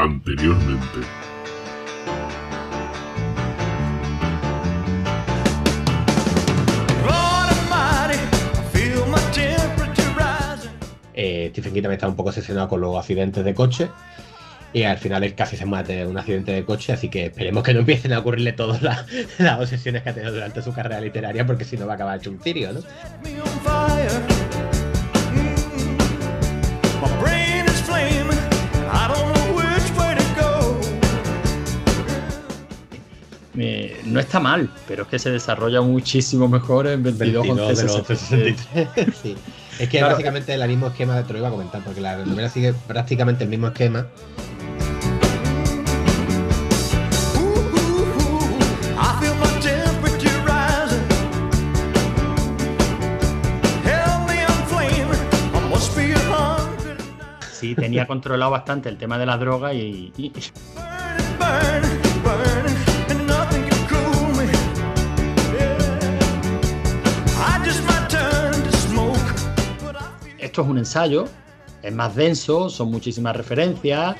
Anteriormente. Eh, Stephen King también está un poco obsesionado con los accidentes de coche. Y al final él casi se mate en un accidente de coche, así que esperemos que no empiecen a ocurrirle todas las, las obsesiones que ha tenido durante su carrera literaria, porque si no va a acabar hecho un cirio, ¿no? No está mal, pero es que se desarrolla muchísimo mejor en 22, 22 de los 11, 63. Sí. Es que Claro. básicamente el mismo esquema de te lo iba a comentar, porque la novela sigue prácticamente el mismo esquema. Sí, tenía controlado bastante el tema de las drogas y, y- es un ensayo, es más denso, son muchísimas referencias,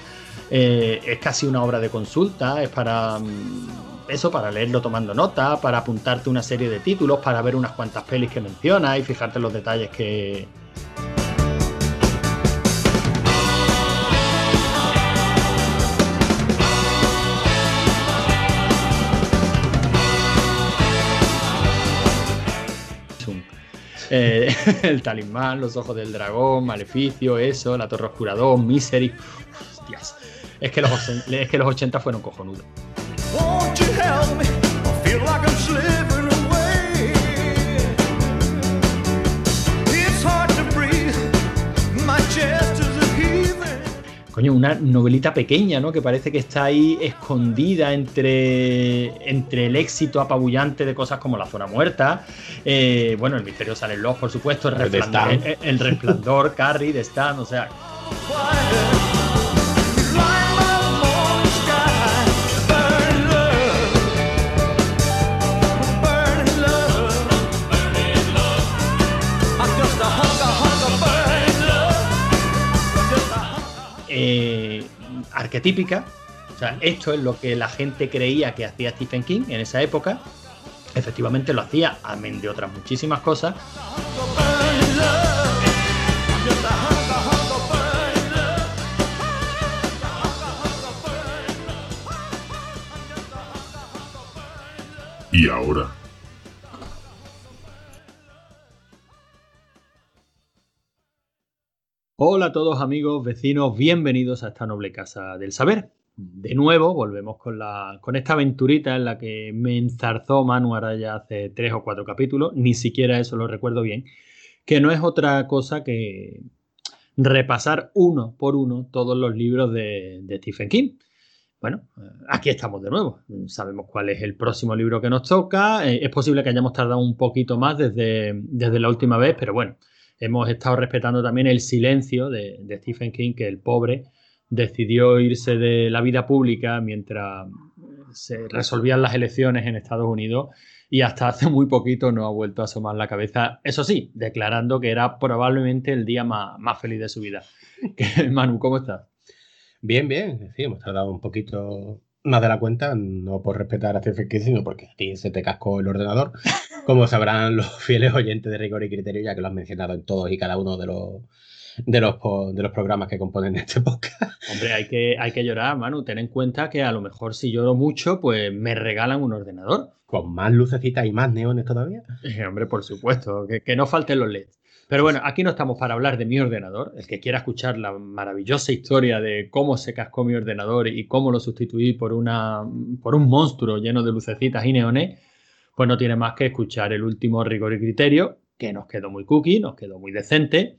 eh, es casi una obra de consulta, es para mm, eso, para leerlo tomando nota, para apuntarte una serie de títulos, para ver unas cuantas pelis que menciona y fijarte en los detalles que, Eh, el talismán, los ojos del dragón, Maleficio, eso, la Torre Oscura 2, Misery. Hostias. Es que los, es que los 80 fueron cojonudos. Coño, una novelita pequeña, ¿no? Que parece que está ahí escondida entre, entre el éxito apabullante de cosas como La Zona Muerta. eh, bueno, el misterio sale en los, por supuesto, el resplandor, el, el resplandor Carrie de Stan, o sea, eh, arquetípica. O sea, esto es lo que la gente creía que hacía Stephen King en esa época. Efectivamente lo hacía, amén de otras muchísimas cosas. Y ahora, Hola a todos amigos, vecinos, bienvenidos a esta noble casa del saber. De nuevo volvemos con, la, con esta aventurita en la que me enzarzó Manu ahora ya hace tres o cuatro capítulos, ni siquiera eso lo recuerdo bien, que no es otra cosa que repasar uno por uno todos los libros de, de Stephen King. Bueno, eh, aquí estamos de nuevo. Sabemos cuál es el próximo libro que nos toca. Eh, es posible que hayamos tardado un poquito más desde, desde la última vez, pero bueno, hemos estado respetando también el silencio de, Stephen King, que el pobre decidió irse de la vida pública mientras se resolvían las elecciones en Estados Unidos y hasta hace muy poquito no ha vuelto a asomar la cabeza, eso sí, declarando que era probablemente el día más, más feliz de su vida. Manu, ¿cómo estás? Bien, bien. Sí, hemos tardado un poquito más de la cuenta, no por respetar a Stephen King, sino porque a ti se te cascó el ordenador. Como sabrán los fieles oyentes de rigor y criterio, ya que lo has mencionado en todos y cada uno de los, de los, de los programas que componen este podcast. Hombre, hay que, hay que llorar, Manu. Ten en cuenta que a lo mejor si lloro mucho, pues me regalan un ordenador. Con más lucecitas y más neones todavía. Eh, hombre, por supuesto, que, que no falten los LEDs. Pero bueno, aquí no estamos para hablar de mi ordenador. El que quiera escuchar la maravillosa historia de cómo se cascó mi ordenador y cómo lo sustituí por, una, por un monstruo lleno de lucecitas y neones, pues no tiene más que escuchar el último rigor y criterio, que nos quedó muy cookie, nos quedó muy decente.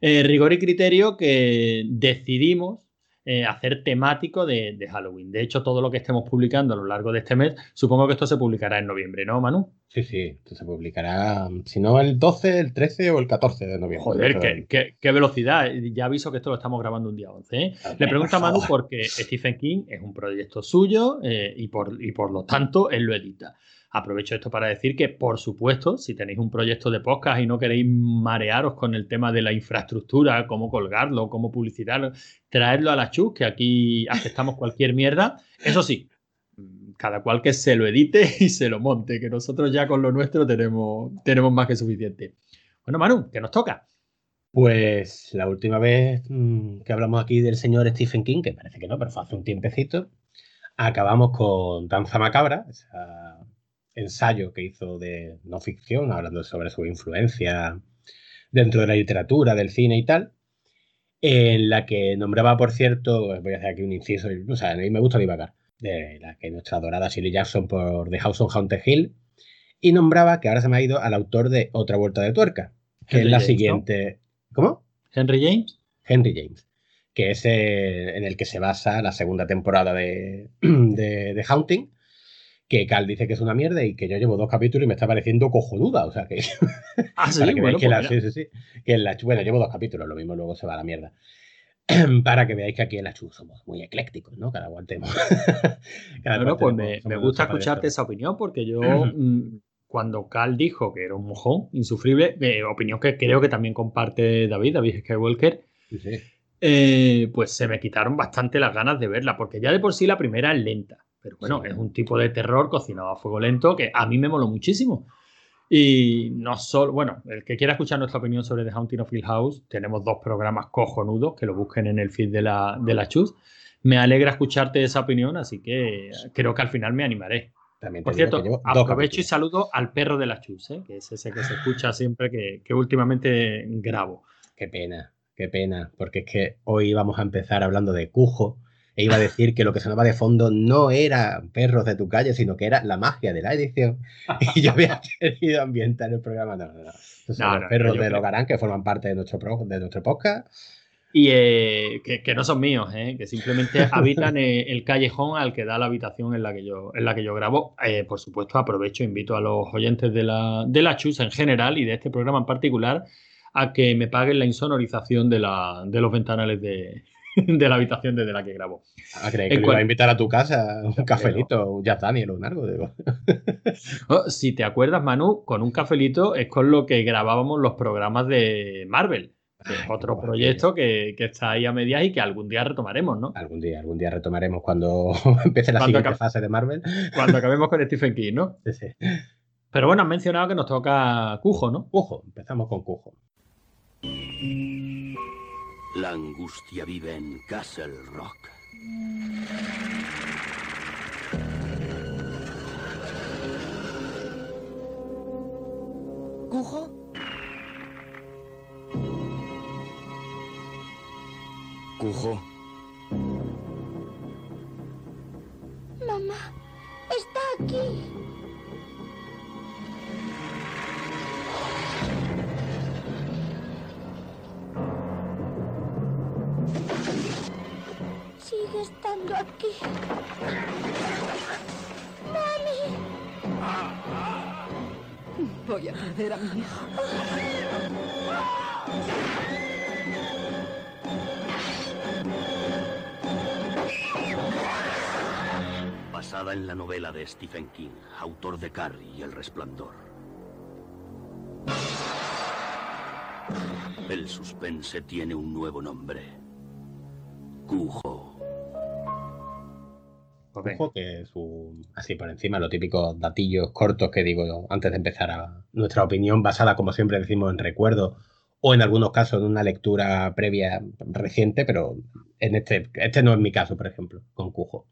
Eh, rigor y criterio que decidimos eh, hacer temático de, de Halloween. De hecho, todo lo que estemos publicando a lo largo de este mes, supongo que esto se publicará en noviembre, ¿no, Manu? Sí, sí, esto se publicará, si no el 12, el 13 o el 14 de noviembre. Joder, qué, qué- qué velocidad. Ya aviso que esto lo estamos grabando un día 11. ¿eh? Le pregunta a Manu porque Stephen King es un proyecto suyo eh, y, por, y por lo tanto él lo edita. Aprovecho esto para decir que, por supuesto, si tenéis un proyecto de podcast y no queréis marearos con el tema de la infraestructura, cómo colgarlo, cómo publicitarlo, traedlo a la chus, que aquí aceptamos cualquier mierda. Eso sí, cada cual que se lo edite y se lo monte, que nosotros ya con lo nuestro tenemos, tenemos más que suficiente. Bueno, Manu, ¿qué nos toca? Pues la última vez mm, que hablamos aquí del señor Stephen King, que parece que no, pero fue hace un tiempecito, acabamos con Danza Macabra, ensayo que hizo de no ficción, hablando sobre su influencia dentro de la literatura, del cine y tal, en la que nombraba, por cierto, voy a hacer aquí un inciso, o sea, a mí me gusta divagar, de la que nuestra adorada Shirley Jackson por The House on Haunted Hill, y nombraba que ahora se me ha ido al autor de Otra Vuelta de Tuerca, que es la siguiente... ¿Cómo? Henry James. Henry James que es en el que se basa la segunda temporada de, de, Haunting, que Cal dice que es una mierda y que yo llevo dos capítulos y me está pareciendo cojonuda. O sea que. Ah, sí, que bueno, que la, sí, sí, sí, que la, bueno, llevo dos capítulos, lo mismo luego se va a la mierda. para que veáis que aquí en la Chu somos muy eclécticos, ¿no? Cada aguantemos. bueno, pues me, gusta escucharte esa opinión porque yo. Mm, cuando Cal dijo que era un mojón insufrible, eh, opinión que creo que también comparte David, David Skywalker, sí, sí. Eh, pues se me quitaron bastante las ganas de verla, porque ya de por sí la primera es lenta. Pero bueno, es un tipo de terror cocinado a fuego lento que a mí me moló muchísimo. Y no solo, bueno, el que quiera escuchar nuestra opinión sobre The Haunting of Hill House, tenemos dos programas cojonudos que lo busquen en el feed de la, de la Chus. Me alegra escucharte esa opinión, así que creo que al final me animaré. Por cierto, aprovecho y saludo al perro de la Chus, ¿eh? que es ese que se escucha siempre que, que últimamente grabo. Qué pena. Qué pena, porque es que hoy vamos a empezar hablando de Cujo e iba a decir que lo que sonaba de fondo no era perros de tu calle, sino que era la magia de la edición. Y yo había querido ambientar el programa. No, no, no. son los perros de Logarán que forman parte de nuestro, de nuestro podcast. Y eh, que, no son míos, ¿eh? que simplemente habitan el callejón al que da la habitación en la que yo, en la que yo grabo. Eh, por supuesto, aprovecho, invito a los oyentes de la, de la Chus en general y de este programa en particular a que me paguen la insonorización de, la, de los ventanales de, de la habitación desde la que grabo. Ah, ¿crees que le iba a invitar a tu casa un cafelito? Ya está, ni lo largo. Digo. Oh, si te acuerdas, Manu, con un cafelito es con lo que grabábamos los programas de Marvel. otro proyecto que, que, está ahí a medias y que algún día retomaremos, ¿no? Algún día, algún día retomaremos cuando empiece la siguiente fase de Marvel. Cuando acabemos con Stephen King, ¿no? Sí, sí. Pero bueno, has mencionado que nos toca Cujo, ¿no? Cujo, empezamos con Cujo. La angustia vive en Castle Rock. ¿Cujo? ¿Cujo? Mamá, está aquí. Estando aquí. ¡Mami! Voy a perder a mi hijo. Basada en la novela de Stephen King, autor de Carrie y El Resplandor. El suspense tiene un nuevo nombre. Cujo que es un, así por encima, los típicos datillos cortos que digo antes de empezar a nuestra opinión, basada, como siempre decimos, en recuerdo o en algunos casos en una lectura previa reciente, pero en este, este no es mi caso, por ejemplo, con Cujo.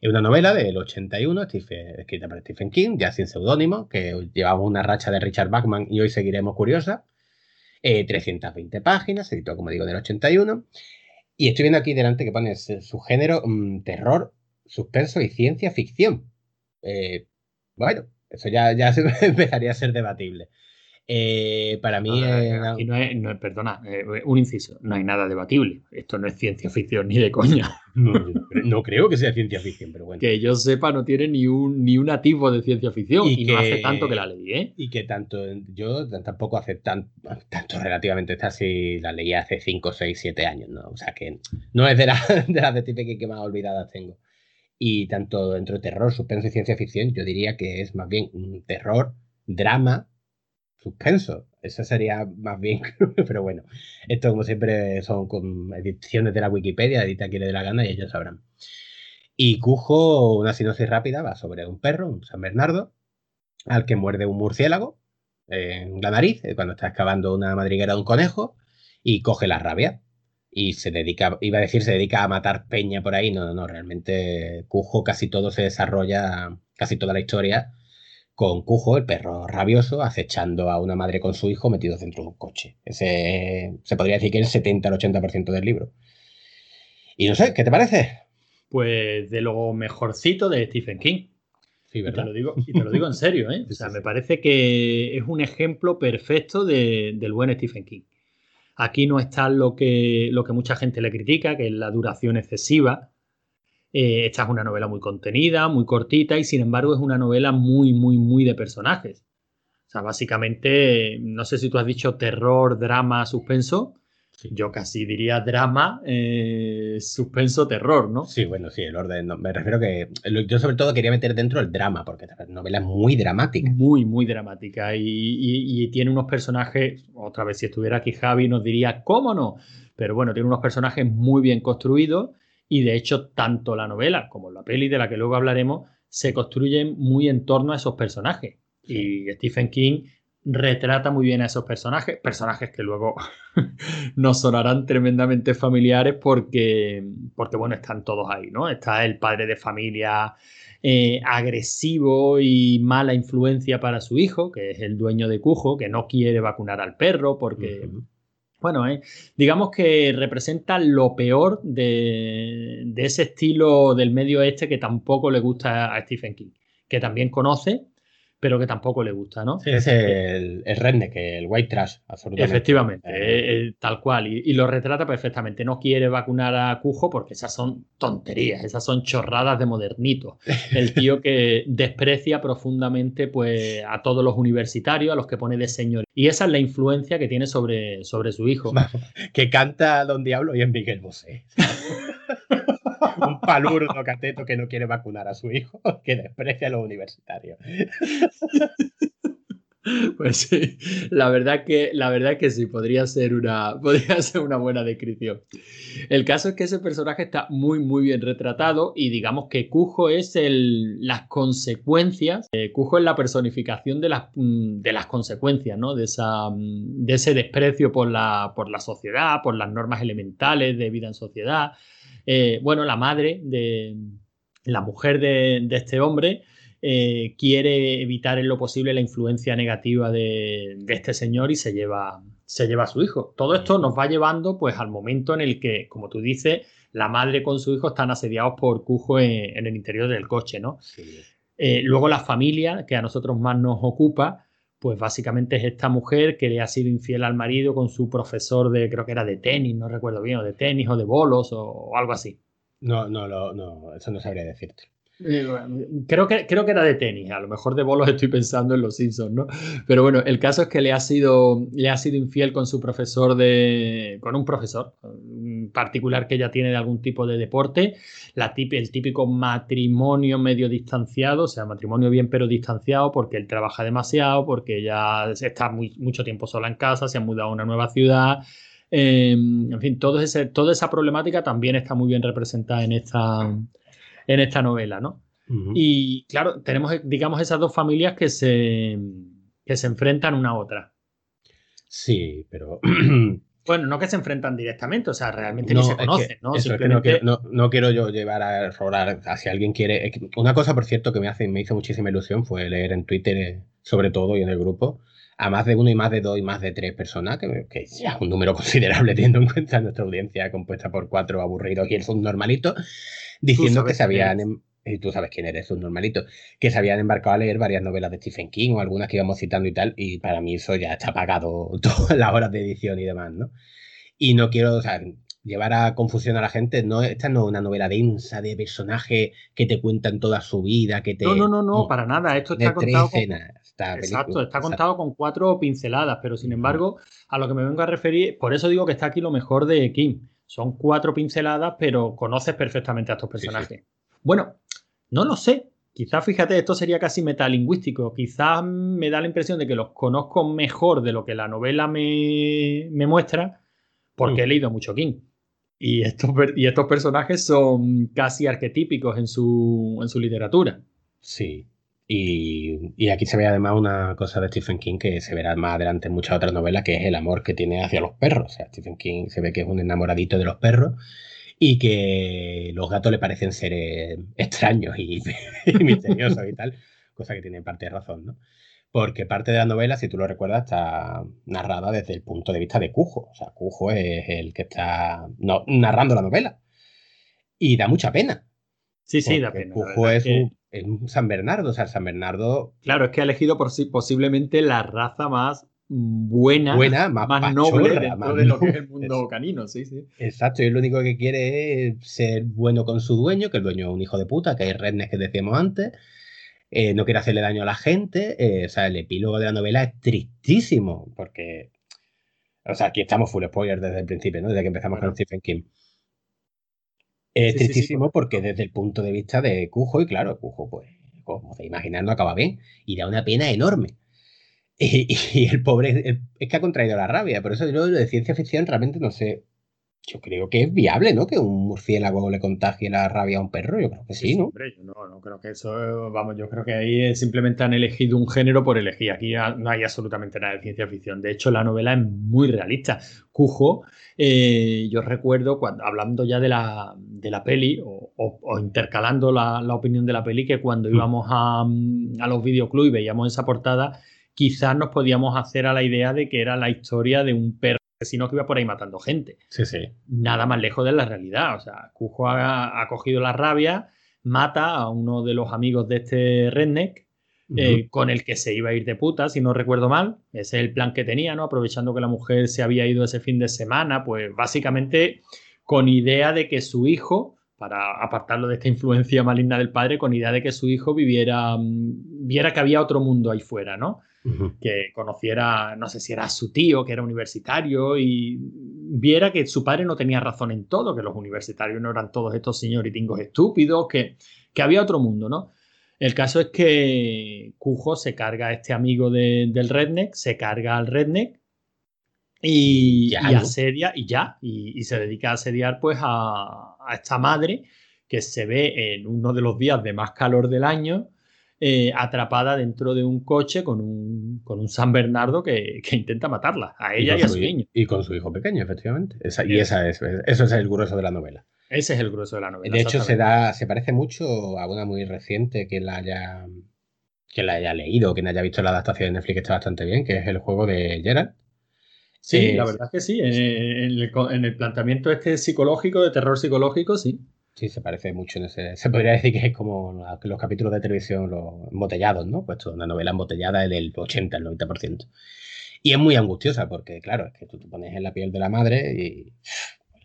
Es una novela del 81, escrita por Stephen King, ya sin seudónimo, que llevamos una racha de Richard Bachman y hoy seguiremos curiosa. 320 eh, páginas, editó, como digo, del 81. Y estoy viendo aquí delante que pone su género mm, terror suspenso y ciencia ficción. Eh, bueno, eso ya, ya empezaría a ser debatible. Eh, para mí. no, perdona, eh, un inciso. No hay nada debatible. Esto no es ciencia ficción ni de coña. No, creo que sea ciencia ficción, pero bueno. Que yo sepa, no tiene ni un, ni un atisbo de ciencia ficción y, no hace tanto que la leí, ¿eh? Y que tanto. Yo tampoco hace tan, tanto relativamente. Esta sí la leí hace 5, 6, 7 años, ¿no? O sea que no es de, la, de las de tipo que más olvidadas tengo. Y tanto dentro de terror, suspenso y ciencia ficción, yo diría que es más bien un terror, drama, suspenso. Eso sería más bien, pero bueno, esto como siempre son con ediciones de la Wikipedia, edita quien le dé la gana y ellos sabrán. Y Cujo, una sinopsis rápida, va sobre un perro, un San Bernardo, al que muerde un murciélago en la nariz eh, cuando está excavando una madriguera de un conejo y coge la rabia. Y se dedica, iba a decir, se dedica a matar peña por ahí. No, no, no, realmente Cujo casi todo se desarrolla, casi toda la historia, con Cujo, el perro rabioso, acechando a una madre con su hijo metidos dentro de un coche. Ese se podría decir que es el 70 al 80% del libro. Y no sé, ¿qué te parece? Pues de lo mejorcito de Stephen King. Sí, Y te, ¿verdad? lo digo, y te lo digo en serio, ¿eh? O sea, me parece que es un ejemplo perfecto de- del buen Stephen King. Aquí no está lo que, lo que mucha gente le critica, que es la duración excesiva. Eh, esta es una novela muy contenida, muy cortita, y sin embargo es una novela muy, muy, muy de personajes. O sea, básicamente, no sé si tú has dicho terror, drama, suspenso. Yo casi diría drama, eh, suspenso, terror, ¿no? Sí, bueno, sí, el orden. no, me refiero que lo- yo sobre todo quería meter dentro el drama, porque la novela es muy dramática. muy, muy dramática y, y- y tiene unos personajes, otra vez si estuviera aquí Javi nos diría, ¿cómo no? Pero bueno, tiene unos personajes muy bien construidos y de hecho tanto la novela como la peli de la que luego hablaremos se construyen muy en torno a esos personajes. Y Stephen King retrata muy bien a esos personajes, personajes que luego nos sonarán tremendamente familiares porque, porque, bueno, están todos ahí, ¿no? Está el padre de familia eh, agresivo y mala influencia para su hijo, que es el dueño de Cujo, que no quiere vacunar al perro porque... Bueno, eh, digamos que representa lo peor de, de ese estilo del medio oeste que tampoco le gusta a Stephen King, que también conoce, pero que tampoco le gusta, ¿no? Sí, es el, el redneck, el white trash, absolutamente. Efectivamente, Eh, eh, eh, tal cual. Y, y lo retrata perfectamente. No quiere vacunar a Cujo porque esas son tonterías, esas son chorradas de modernito. El tío que desprecia profundamente pues, a todos los universitarios, a los que pone de señor. Y esa es la influencia que tiene sobre, sobre su hijo. Que canta Don Diablo y es Miguel Bosé. Un palurdo cateto que no quiere vacunar a su hijo, que desprecia a los universitarios. Pues sí, la verdad que, la verdad que sí, podría ser, una, podría ser una buena descripción. El caso es que ese personaje está muy, muy bien retratado y digamos que Cujo es el, las consecuencias, eh, Cujo es la personificación de las, mm, de las consecuencias, ¿no? De, esa, mm, de ese desprecio por la, por la sociedad, por las normas elementales de vida en sociedad. Eh, bueno, la madre de la mujer de, de este hombre eh, quiere evitar en lo posible la influencia negativa de, de este señor y se lleva, se lleva a su hijo. Todo esto nos va llevando pues al momento en el que, como tú dices, la madre con su hijo están asediados por Cujo en, en el interior del coche, ¿no? Sí. Eh, luego la familia, que a nosotros más nos ocupa, pues básicamente es esta mujer que le ha sido infiel al marido con su profesor de, creo que era de tenis, no recuerdo bien, o de tenis o de bolos o, o algo así. No, no, no, no, eso no sabría decirte. Creo que, creo que era de tenis, a lo mejor de bolos estoy pensando en los Simpsons, ¿no? Pero bueno, el caso es que le ha sido, le ha sido infiel con su profesor de. con un profesor particular que ella tiene de algún tipo de deporte, la tip- el típico matrimonio medio distanciado, o sea, matrimonio bien pero distanciado porque él trabaja demasiado, porque ella está muy, mucho tiempo sola en casa, se ha mudado a una nueva ciudad. eh, en fin, todo ese, toda esa problemática también está muy bien representada en esta, en esta novela, ¿no? Y claro, tenemos, digamos, esas dos familias que se, que se enfrentan una a otra. Sí, pero. Bueno, no que se enfrentan directamente, o sea, realmente No, ni se que conocen, ¿no? eso, es que no, Simplemente. quiero, no, no quiero yo llevar a rolar a si alguien quiere. es que una cosa, por cierto, que me, hace, me hizo muchísima ilusión fue leer en Twitter, eh, sobre todo, y en el grupo, a más de uno y más de dos y más de tres personas, que, que ya es un número considerable teniendo en cuenta nuestra audiencia compuesta por cuatro aburridos y el subnormalito, diciendo que se habían. em- Y tú sabes quién eres, subnormalito. Que se habían embarcado a leer varias novelas de Stephen King o algunas que íbamos citando y tal, y para mí eso ya está pagado todas las horas de edición y demás, ¿no? Y no quiero, o sea, llevar a confusión a la gente. No, esta no es una novela densa de personajes que te cuentan toda su vida, que te. No, no, no, no, para nada. Esto está contado. con- esta Exacto, película. está contado con cuatro pinceladas, pero sin embargo, a lo que me vengo a referir, por eso digo que está aquí lo mejor de Kim. Son cuatro pinceladas, pero conoces perfectamente a estos sí. personajes. Bueno, No lo sé. Quizás, fíjate, esto sería casi metalingüístico. Quizás me da la impresión de que los conozco mejor de lo que la novela me, me muestra, porque Mm. he leído mucho King. Y estos, y estos personajes son casi arquetípicos en su, en su literatura. Sí. Y, y aquí se ve además una cosa de Stephen King que se verá más adelante en muchas otras novelas, que es el amor que tiene hacia los perros. O sea, Stephen King se ve que es un enamoradito de los perros y que los gatos le parecen seres extraños y, y misteriosos y tal, cosa que tiene parte de razón, ¿no? Porque parte de la novela, si tú lo recuerdas, está narrada desde el punto de vista de Cujo. O sea, Cujo es el que está no- narrando la novela. Y da mucha pena. Sí, sí, da pena. Cujo es, que- un, es un San Bernardo. O sea, San Bernardo Claro, es que ha elegido por sí, posiblemente la raza más buena, buena, más, más noble pachorra, dentro más de lo que es el mundo canino, sí, sí. Exacto, y lo único que quiere es ser bueno con su dueño, que el dueño es un hijo de puta, que hay redneck que decíamos antes, eh, no quiere hacerle daño a la gente, eh, o sea, el epílogo de la novela es tristísimo, porque, o sea, aquí estamos full spoilers desde el principio, ¿no? Desde que empezamos con Stephen King. Es Sí, sí, sí, tristísimo por porque desde el punto de vista de Cujo, y claro, Cujo, pues, como se imaginar, no acaba bien, y da una pena enorme. Y, y el pobre el- es que ha contraído la rabia. Por eso yo lo de ciencia ficción realmente no sé. Yo creo que es viable, ¿no? Que un murciélago le contagie la rabia a un perro. Yo creo que sí, ¿no? Hombre, yo no, no creo que eso, vamos, yo creo que ahí eh, simplemente han elegido un género por elegir. Aquí no hay absolutamente nada de ciencia ficción. De hecho, la novela es muy realista. Cujo, eh, yo recuerdo cuando hablando ya de la, de la peli o, o- o intercalando la, la opinión de la peli, que cuando Mm. íbamos a, a los videoclubs y veíamos esa portada, quizás nos podíamos hacer a la idea de que era la historia de un perro asesino que iba por ahí matando gente Sí, sí. nada más lejos de la realidad. O sea, Cujo ha, ha cogido la rabia, mata a uno de los amigos de este redneck, eh, con el que se iba a ir de puta, si no recuerdo mal. Ese es el plan que tenía, ¿no? Aprovechando que la mujer se había ido ese fin de semana, pues básicamente con idea de que su hijo, para apartarlo de esta influencia maligna del padre, con idea de que su hijo viviera, mm, viera que había otro mundo ahí fuera, ¿no? Que conociera, no sé si era su tío, que era universitario, y viera que su padre no tenía razón en todo, que los universitarios no eran todos estos señoritingos estúpidos, que, que había otro mundo, ¿no? El caso es que Cujo se carga a este amigo de- del redneck, se carga al redneck y, Ya, y ¿no? asedia, y ya, y, y se dedica a asediar pues a, a esta madre que se ve en uno de los días de más calor del año, eh, atrapada dentro de un coche con un, con un San Bernardo que, que intenta matarla, a ella y, a su niño. y con su hijo pequeño, efectivamente. Esa- y Bien. esa es, eso es el grueso de la novela. Ese es el grueso de la novela. De hecho, se da, se parece mucho a una muy reciente que la haya, que la haya leído, que no haya visto la adaptación de Netflix, que está bastante bien, que es el juego de Geralt. Sí, Eh, la verdad es que sí. En, en el, en el planteamiento este psicológico, de terror psicológico, sí. Sí, se parece mucho en ese. Se podría decir que es como los capítulos de televisión, los embotellados, ¿no? Pues toda una novela embotellada del 80 al 90%. Y es muy angustiosa porque, claro, es que tú te pones en la piel de la madre y.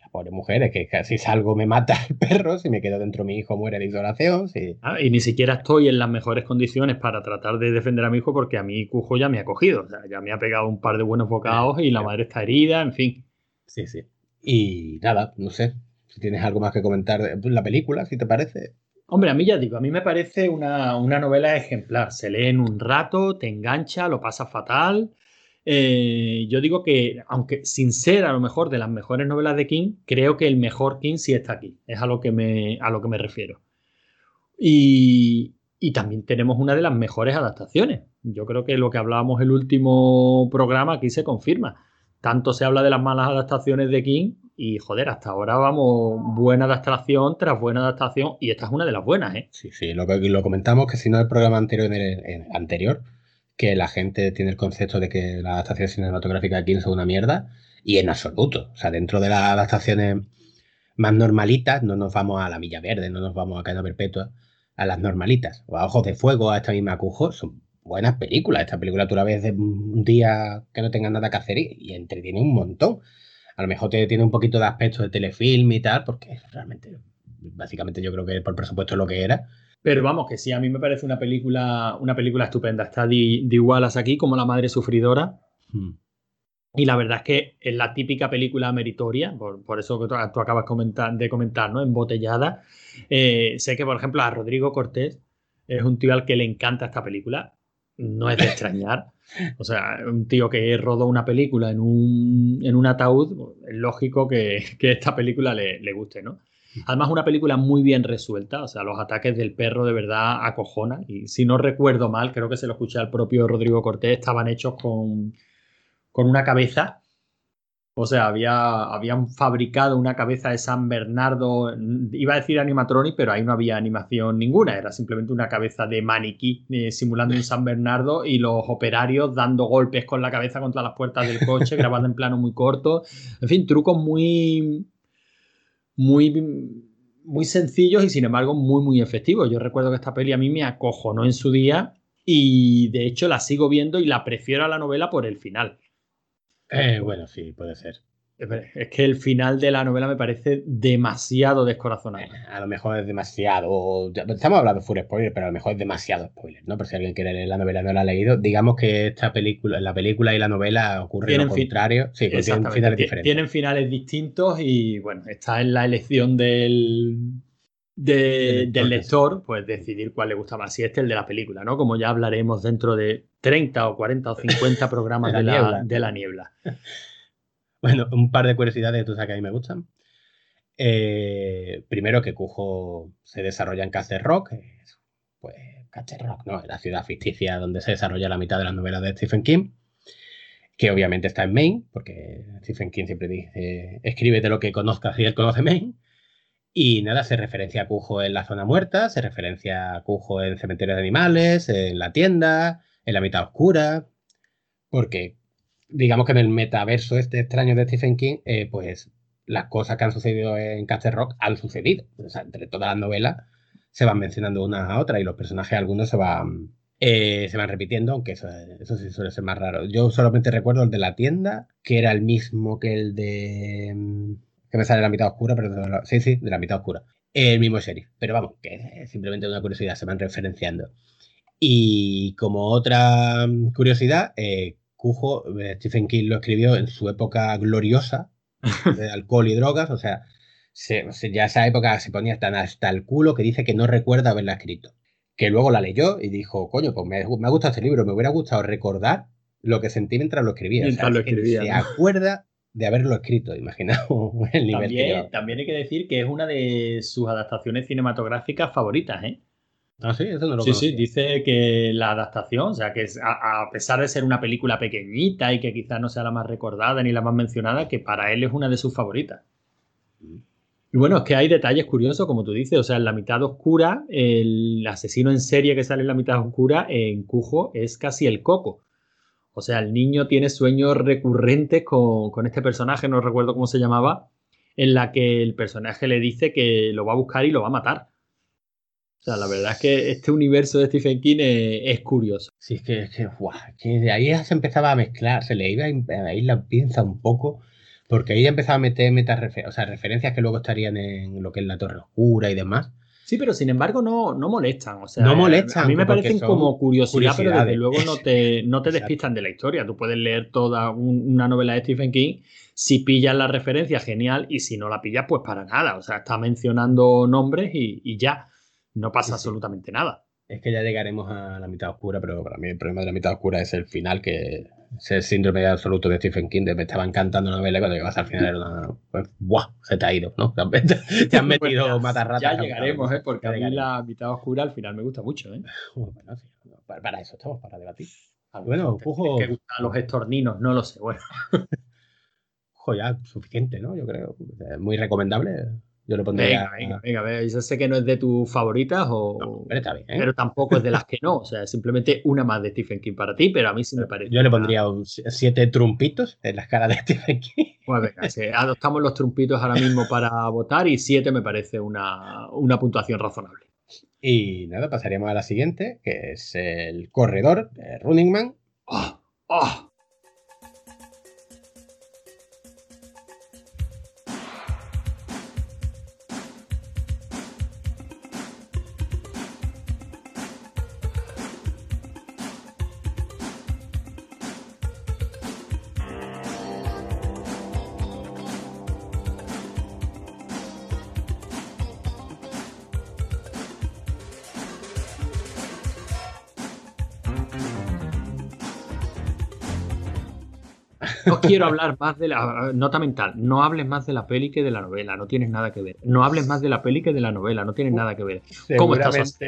La pobre mujer, es que casi salgo me mata el perro, si me quedo dentro mi hijo muere de isolación, si. Ah, y ni siquiera estoy en las mejores condiciones para tratar de defender a mi hijo porque a mi Cujo ya me ha cogido. O sea, ya me ha pegado un par de buenos bocados y la madre está herida, en fin. Sí, sí. Y nada, no sé. Si tienes algo más que comentar de la película, si te parece. Hombre, a mí ya digo, a mí me parece una, una novela ejemplar. Se lee en un rato, te engancha, lo pasa fatal. Eh, yo digo que, aunque sin ser a lo mejor de las mejores novelas de King, creo que el mejor King sí está aquí. Es a lo que me, a lo que me refiero. Y, y también tenemos una de las mejores adaptaciones. Yo creo que lo que hablábamos el último programa aquí se confirma. Tanto se habla de las malas adaptaciones de King y, joder, hasta ahora vamos buena adaptación tras buena adaptación y esta es una de las buenas, ¿eh? Sí, sí, lo que lo comentamos que si no el programa anterior, anterior, que la gente tiene el concepto de que la adaptación cinematográfica de King son una mierda, y en absoluto. O sea, dentro de las adaptaciones más normalitas, no nos vamos a la Milla Verde, no nos vamos a Cadena Perpetua, a las normalitas, o a Ojos de Fuego, a esta misma Cujo, son buenas películas. Esta película tú la ves de un día que no tengas nada que hacer y, y entretiene un montón. A lo mejor te tiene un poquito de aspecto de telefilm y tal, porque realmente, básicamente yo creo que por presupuesto es lo que era. Pero vamos, que sí, a mí me parece una película, una película estupenda. Está de, de Wallace aquí como la madre sufridora. Hmm. Y la verdad es que es la típica película meritoria, por, eso que tú, acabas de comentar, ¿no? Embotellada. Eh, sé que, por ejemplo, a Rodrigo Cortés es un tío al que le encanta esta película. No es de extrañar. O sea, un tío que rodó una película en un, en un ataúd, es lógico que, esta película le, le, guste, ¿no? Además, una película muy bien resuelta, o sea, los ataques del perro de verdad acojonan. Y si no recuerdo mal, creo que se lo escuché al propio Rodrigo Cortés, estaban hechos con, con una cabeza o sea, había, habían fabricado una cabeza de San Bernardo, iba a decir animatronic, pero ahí no había animación ninguna, era simplemente una cabeza de maniquí eh, simulando un San Bernardo y los operarios dando golpes con la cabeza contra las puertas del coche, grabando en plano muy corto. En fin, trucos muy, muy, muy sencillos y sin embargo muy, muy efectivos. Yo recuerdo que esta peli a mí me acojonó en su día y de hecho la sigo viendo y la prefiero a la novela por el final. Eh, bueno, sí, puede ser. Es que el final de la novela me parate demasiado descorazonado. Eh, a lo mejor es demasiado. Estamos hablando full spoiler, pero a lo mejor es demasiado spoiler, ¿no? Por si alguien quiere leer la novela y no la ha leído. Digamos que esta película, la película y la novela ocurren lo contrario. Sí, pues tienen finales diferentes. Tienen finales distintos y bueno, está en la elección del, del lector, pues decidir cuál le gusta más. Si este es el de la película, ¿no? Como ya hablaremos dentro de 30 o 40 o 50 programas de, la, niebla. Bueno, un par de curiosidades que tú sabes que a mí me gustan. Eh, primero que Cujo se desarrolla en Castle Rock, pues Castle Rock, ¿no? La ciudad ficticia donde se desarrolla la mitad de las novelas de Stephen King, que obviamente está en Maine, porque Stephen King siempre dice, escríbete lo que conozcas y él conoce Maine. Y nada, se referencia a Cujo en la zona muerta, se referencia a Cujo en Cementerio de Animales, en la tienda, en la mitad oscura, porque digamos que en el metaverso este extraño de Stephen King, eh, pues las cosas que han sucedido en Castle Rock han sucedido. O sea, entre todas las novelas se van mencionando una a otra y los personajes algunos se van, eh, se van repitiendo, aunque eso, eso, sí suele ser más raro. Yo solamente recuerdo el de la tienda, que era el mismo que el de... Mm, que me sale la mitad oscura, pero sí, sí, de la mitad oscura. El mismo sheriff. Pero vamos, que es simplemente una curiosidad, se van referenciando. Y como otra curiosidad, eh, Cujo, eh, Stephen King lo escribió en su época gloriosa de alcohol y drogas, o sea, ya esa época se ponía tan hasta el culo que dice que no recuerda haberla escrito. Que luego la leyó y dijo, coño, pues me, ha gustado este libro, me hubiera gustado recordar lo que sentí mientras lo escribía. Mientras lo escribía. Se acuerda de haberlo escrito, imaginaos el nivel también, también hay que decir que es una de sus adaptaciones cinematográficas favoritas, ¿eh? Ah, sí, eso no lo Sí, sí, dice que la adaptación, o sea, que a, pesar de ser una película pequeñita y que quizás no sea la más recordada ni la más mencionada, que para él es una de sus favoritas. Y bueno, es que hay detalles curiosos, como tú dices, o sea, en la mitad oscura, el asesino en serie que sale en la mitad oscura, en Cujo, es casi el coco. O sea, el niño tiene sueños recurrentes con, con este personaje, no recuerdo cómo se llamaba, en la que el personaje le dice que lo va a buscar y lo va a matar. O sea, la verdad es que este universo de Stephen King es, curioso. Sí, es que, que, de ahí ya se empezaba a mezclar, se le iba a ir la pinza un poco, porque ahí ya empezaba a meter metas o sea, referencias que luego estarían en lo que es la Torre Oscura y demás. Sí, pero sin embargo no, no molestan. O sea, no molestan. A mí me parecen como curiosidad, pero desde luego no te, no te despistan de la historia. Tú puedes leer toda una novela de Stephen King. Si pillas la referencia, genial. Y si no la pillas, pues para nada. O sea, está mencionando nombres y ya no pasa absolutamente nada. Es que ya llegaremos a la mitad oscura, pero para mí el problema de la mitad oscura es el final, que es el síndrome absoluto de Stephen King, de me estaba encantando la novela y cuando llegas al final era una... Pues, ¡buah! Se te ha ido, ¿no? Te han, metido pues matarratas. Ya llegaremos, ¿eh? Porque a mí la mitad oscura al final me gusta mucho, ¿eh? Bueno, sí, para, eso estamos, para debatir. Bueno, Pujo... Que gustan los estorninos, no lo sé, bueno. ya suficiente, ¿no? Yo creo. Muy recomendable. Yo lo pondría. Venga, venga, venga, Yo sé que no es de tus favoritas, o... pero, está bien, ¿eh? pero tampoco es de las que no. O sea, simplemente una más de Stephen King para ti, pero a mí sí me parece. Yo le pondría siete trumpitos en las caras de Stephen King. Pues venga, adoptamos los trumpitos ahora mismo para votar y siete me parece una, una puntuación razonable. Y nada, pasaríamos a la siguiente, que es el corredor de Running Man. ¡Oh! ¡Oh! No quiero hablar más de la nota mental. No hables más de la peli que de la novela. No tienes nada que ver. No hables más de la peli que de la novela. No tienes nada que ver. ¿Cómo estás?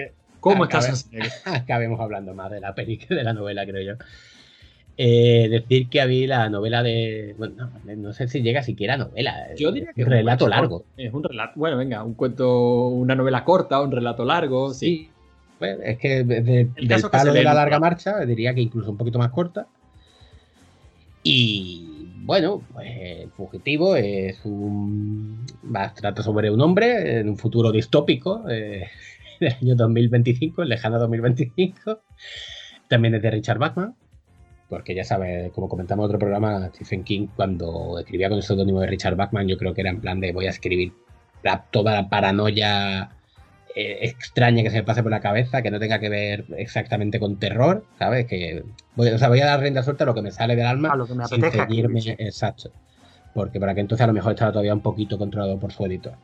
¿Cómo acabe- estás? Acabemos hablando más de la peli que de la novela, creo yo. Eh, decir que había la novela de. Bueno, no, no sé si llega siquiera a novela. Yo diría que un es un relato largo. corto. Es un relato. Bueno, venga, un cuento, una novela corta, un relato largo. Sí. Bueno, es que de- de- El del que palo lee de la larga marcha, diría que incluso un poquito más corta. Y bueno, pues Fugitivo es un. Va, trata sobre un hombre en un futuro distópico eh, del año 2025, el lejano 2025. También es de Richard Bachman, porque ya sabes, como comentamos en otro programa, Stephen King, cuando escribía con el seudónimo de Richard Bachman, yo creo que era en plan de voy a escribir toda la paranoia eh, extraña que se me pase por la cabeza, que no tenga que ver exactamente con terror, ¿sabes? Que voy, o sea, voy a dar rienda suelta a lo que me sale del alma A lo que me sin escribir, sí. exacto. Porque para que entonces a lo mejor estaba todavía un poquito controlado por su editor.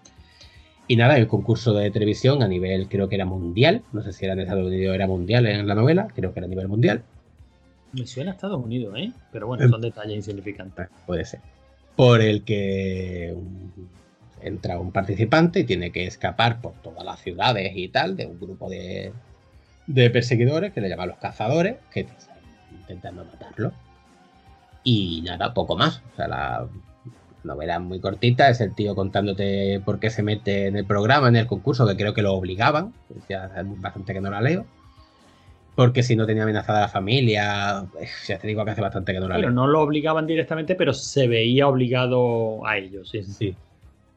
Y nada, el concurso de televisión a nivel, creo que era mundial, no sé si era en Estados Unidos, era mundial en la novela, creo que era a nivel mundial, Me suena a Estados Unidos, ¿eh? Pero bueno, Em. son detalles insignificantes. Bueno, puede ser. Por el que entra un participante y tiene que escapar por todas las ciudades y tal de un grupo de, de perseguidores que le llaman los cazadores, que están intentando matarlo. Y nada, poco más. O sea, la novela es muy cortita, es el tío contándote por qué se mete en el programa, en el concurso, que creo que lo obligaban. Ya hace bastante que no la leo. Porque si no tenía amenazada la familia, eh, ya te digo que hace bastante que no la Pero leo. no lo obligaban directamente, pero se veía obligado a ellos, sí. Sí.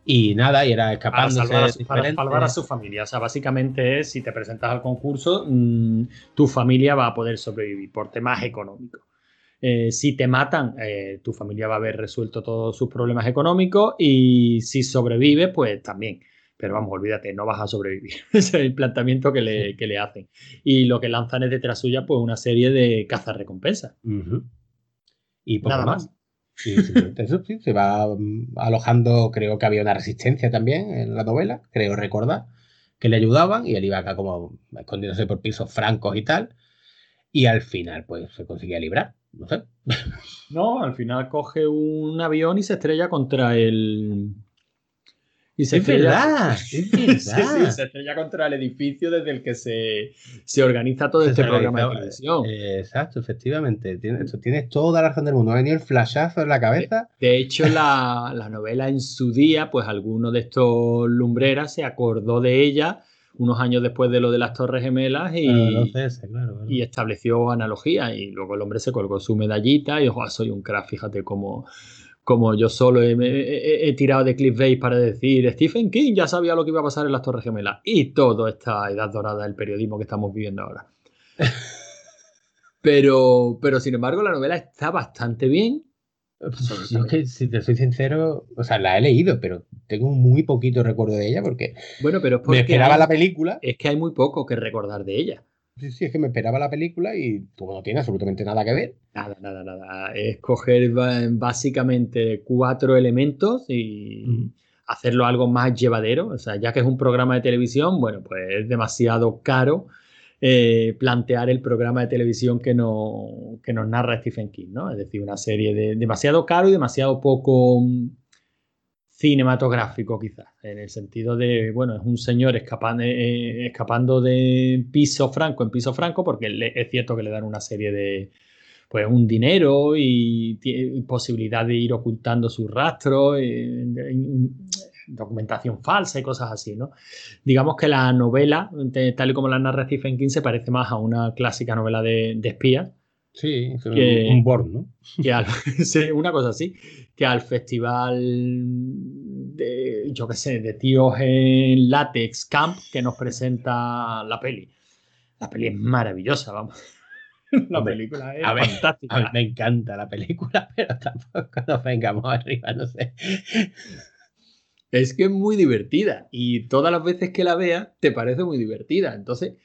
Y nada, y era Para escapándose salvar, a de su, para salvar a su familia. O sea, básicamente es, si te presentas al concurso, mm, tu familia va a poder sobrevivir por temas económicos. Eh, si te matan, eh, tu familia va a haber resuelto todos sus problemas económicos y si sobrevive, pues también. Pero vamos, olvídate, no vas a sobrevivir. Ese es el planteamiento que le, que le hacen. Y lo que lanzan es detrás suya, pues una serie de cazarrecompensas. Ujú. Y poco Nada más. más. Simplemente eso sí, se va mm, alojando, creo que había una resistencia también en la novela, creo recordar, que le ayudaban y él iba acá como escondiéndose por pisos francos y tal. Y al final, pues se conseguía librar. No sé. No, al final coge un avión y se estrella contra el. Y se Es estrella- verdad, es Sí, verdad. sí, se estrella contra el edificio desde el que se, se organiza todo Se este programa de televisión. eh, exacto, efectivamente. Tienes, tienes toda la razón del mundo. Ha venido el flashazo en la cabeza. De hecho, la, la novela en su día, pues alguno de estos lumbreras se acordó de ella unos años después de lo de las Torres Gemelas y, claro, claro. y estableció analogía. Y luego el hombre se colgó su medallita y "Ah, soy un crack, fíjate cómo, cómo yo solo he, he- he- he tirado de clickbait para decir, Stephen King ya sabía lo que iba a pasar en las Torres Gemelas. Y toda esta edad dorada del periodismo que estamos viviendo ahora. Pero, pero sin embargo, la novela está bastante bien. Pues, Yo es que, si te soy sincero, o sea, la he leído, pero tengo muy poquito recuerdo de ella porque Bueno, pero es me porque esperaba hay- la película. es que hay muy poco que recordar de ella. Sí, sí, es que me esperaba la película y como no tiene absolutamente nada que ver. Nada, nada, nada. Es coger básicamente cuatro elementos y hacerlo algo más llevadero. O sea, ya que es un programa de televisión, bueno, pues es demasiado caro eh, plantear el programa de televisión que, no, que nos narra Stephen King, ¿no? Es decir, una serie de demasiado caro y demasiado poco cinematográfico, quizás, en el sentido de, bueno, es un señor escapando, eh, escapando de piso franco en piso franco, porque le- es cierto que le dan una serie de, pues, un dinero y posibilidad de ir ocultando sus rastros, eh, documentación falsa y cosas así, ¿no? Digamos que la novela, tal y como la narra Stephen King, se parece más a una clásica novela de, de espías Sí, un- Que- un Born, ¿no? que al, una cosa así, que al festival de, yo qué sé, de tíos en látex camp que nos presenta la peli. La peli es maravillosa, vamos. La Hombre, película es a ver, fantástica. A mí me encanta la película, pero tampoco nos vengamos arriba, no sé. Es que es muy divertida y todas las veces que la veas te parece muy divertida. Entonces,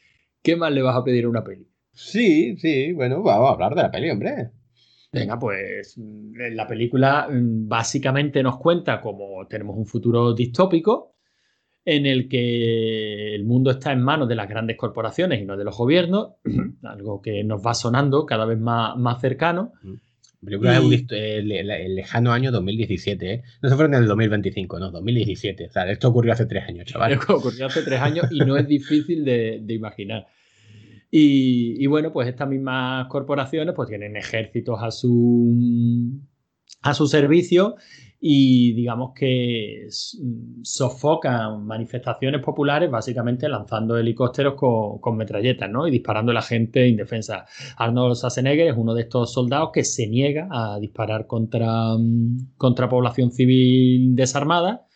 ¿qué más le vas a pedir a una peli? Sí, sí, bueno, vamos a hablar de la peli, hombre. Venga, pues mm, la película mm, básicamente nos cuenta como tenemos un futuro distópico en el que el mundo está en manos de las grandes corporaciones y no de los gobiernos, algo que nos va sonando cada vez más, más cercano. La película es Y- el, el- el lejano año 2017, ¿eh? No se fue en el 2025, no, 2017. O sea, esto ocurrió hace tres años, chaval. Ocurrió hace tres años y no es difícil de, de imaginar. Y, y bueno, pues estas mismas corporaciones pues tienen ejércitos a su, a su servicio y digamos que sofocan manifestaciones populares básicamente lanzando helicópteros con, con metralletas ¿no? y disparando a la gente indefensa. Arnold Schwarzenegger es uno de estos soldados que se niega a disparar contra, contra población civil desarmada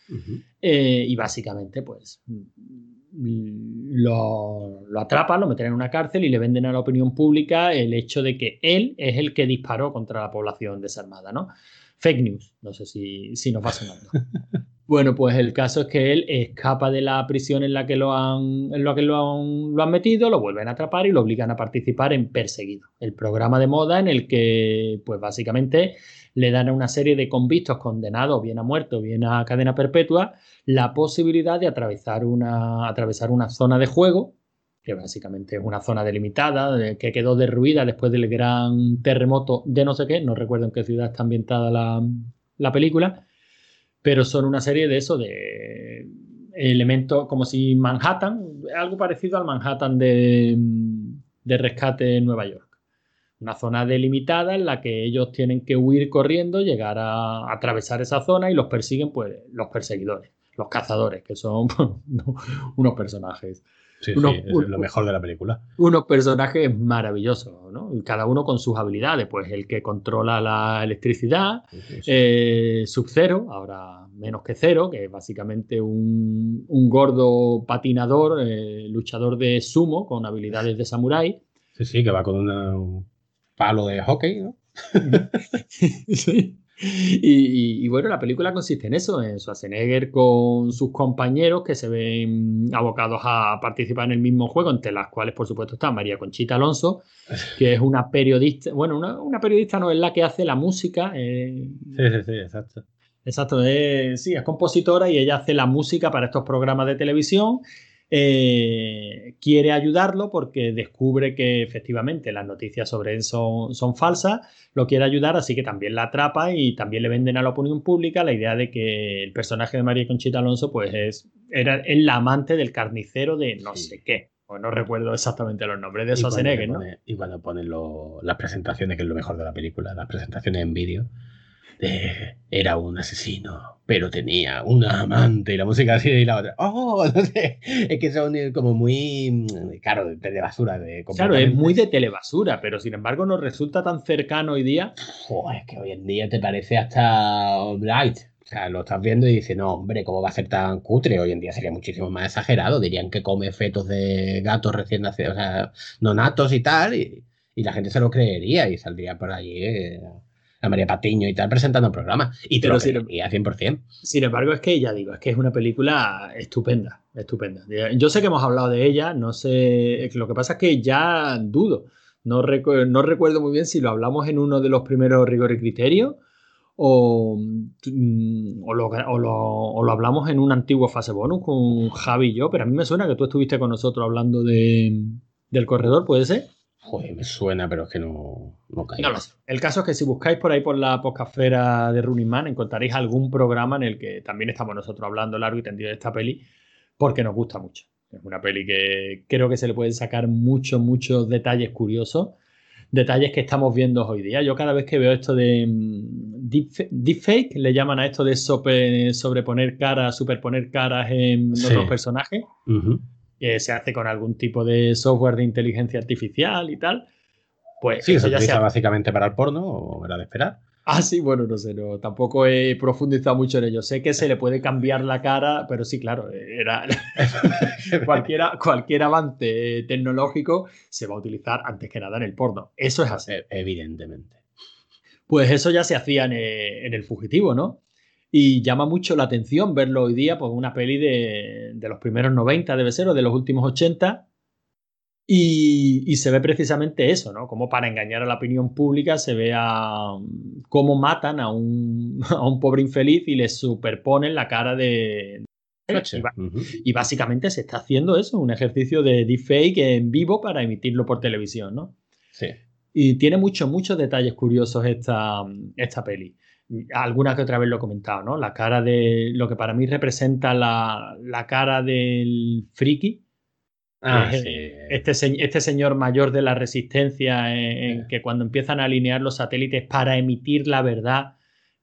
eh, y básicamente, pues, lo, lo atrapan, lo meten en una cárcel y le venden a la opinión pública el hecho de que él es el que disparó contra la población desarmada, ¿no? Fake news, no sé si, si nos va sonando. Bueno, pues el caso es que él escapa de la prisión en la que lo han, en la que lo han, lo han metido, lo vuelven a atrapar y lo obligan a participar en Perseguido, el programa de moda en el que, pues básicamente, le dan a una serie de convictos condenados, bien a muerto, bien a cadena perpetua, la posibilidad de atravesar una, atravesar una zona de juego, que básicamente es una zona delimitada, de- que quedó derruida después del gran terremoto de no sé qué, no recuerdo en qué ciudad está ambientada la, la película, pero son una serie de eso, de elementos como si Manhattan, algo parecido al Manhattan de, de rescate en Nueva York. Una zona delimitada en la que ellos tienen que huir corriendo, llegar a, a atravesar esa zona y los persiguen pues los perseguidores, los cazadores, que son unos personajes Sí, sí, es lo mejor de la película. unos personajes maravillosos, ¿no? Cada uno con sus habilidades, pues el que controla la electricidad, sí. eh, Sub-Zero, ahora menos que Cero, que es básicamente un, un gordo patinador, eh, luchador de sumo con habilidades de samurái. Sí, sí, que va con una- un palo de hockey, ¿no? Sí. Y, y- y bueno, la película consiste en eso, en Schwarzenegger con sus compañeros que se ven abocados a participar en el mismo juego, entre las cuales, por supuesto, está María Conchita Alonso, que es una periodista, bueno, una, una periodista no es la que hace la música, eh, Sí, sí, sí, exacto. Exacto, es, sí, es compositora y ella hace la música para estos programas de televisión. Eh, quiere ayudarlo porque descubre que efectivamente las noticias sobre él son, son falsas, lo quiere ayudar, así que también la atrapa y también le venden a la opinión pública la idea de que el personaje de María Conchita Alonso pues es, era, es la amante del carnicero de no Sí. sé qué. Pues no recuerdo exactamente los nombres de Schwarzenegger, ¿no? pone- Y cuando ponen lo- las presentaciones, que es lo mejor de la película, las presentaciones en vídeo, era un asesino, pero tenía una amante y la música así y la otra. ¡Oh! No sé. Es que son eh, como muy. mm, Claro, de, de basura. De Claro, es muy de telebasura, pero sin embargo nos resulta tan cercano hoy día. Joder, es que hoy en día te parece hasta light. O sea, lo estás viendo y dices, no, hombre, ¿cómo va a ser tan cutre? Hoy en día sería muchísimo más exagerado. Dirían que come fetos de gatos recién nacidos, o sea, nonatos y tal, y, y la gente se lo creería y saldría por allí eh, a María Patiño y tal presentando programas. Y te Pero lo si- creería 100%. Sin embargo, es que ya digo, es que es una película estupenda, estupenda. Yo sé que hemos hablado de ella, no sé, lo que pasa es que ya dudo. No, recu- no recuerdo muy bien si lo hablamos en uno de los primeros rigor y criterio o, mm, o, lo, o lo- o lo hablamos en un antiguo fase bonus con Javi y yo, pero a mí me suena que tú estuviste con nosotros hablando de, del corredor, ¿puede ser? Joder, me suena, pero es que no, no caigo. No lo sé. El caso es que si buscáis por ahí por la podcastfera de Running Man, encontraréis algún programa en el que también estamos nosotros hablando largo y tendido de esta peli, porque nos gusta mucho. Es una peli que creo que se le pueden sacar muchos, muchos detalles curiosos, detalles que estamos viendo hoy día. Yo cada vez que veo esto de mm, deep- deepfake, le llaman a esto de sobreponer caras, superponer caras en Sí. otros personajes, Ujú. Que se hace con algún tipo de software de inteligencia artificial y tal. Pues Sí, eso se ya utiliza básicamente para el porno, o era de esperar. Ah, sí, bueno, no sé, no, tampoco he profundizado mucho en ello. Sé que se le puede cambiar la cara, pero sí, claro, era cualquiera, cualquier avance tecnológico se va a utilizar antes que nada en el porno. Eso es así. E- Evidentemente. Pues eso ya se hacía en, eh, en El Fugitivo, ¿no? Y llama mucho la atención verlo hoy día, pues una peli de, de los primeros 90, debe ser, o de los últimos 80. Y, y se ve precisamente eso, ¿no? Como para engañar a la opinión pública se ve a cómo matan a un, a un pobre infeliz y le superponen la cara de... Y básicamente se está haciendo eso, un ejercicio de deepfake en vivo para emitirlo por televisión, ¿no? Sí. Y tiene muchos, muchos detalles curiosos esta, esta peli. Alguna que otra vez lo he comentado, ¿no? La cara de lo que para mí representa la, la cara del friki. Ah, Es sí. Este, este señor mayor de la resistencia, en, en que cuando empiezan a alinear los satélites para emitir la verdad,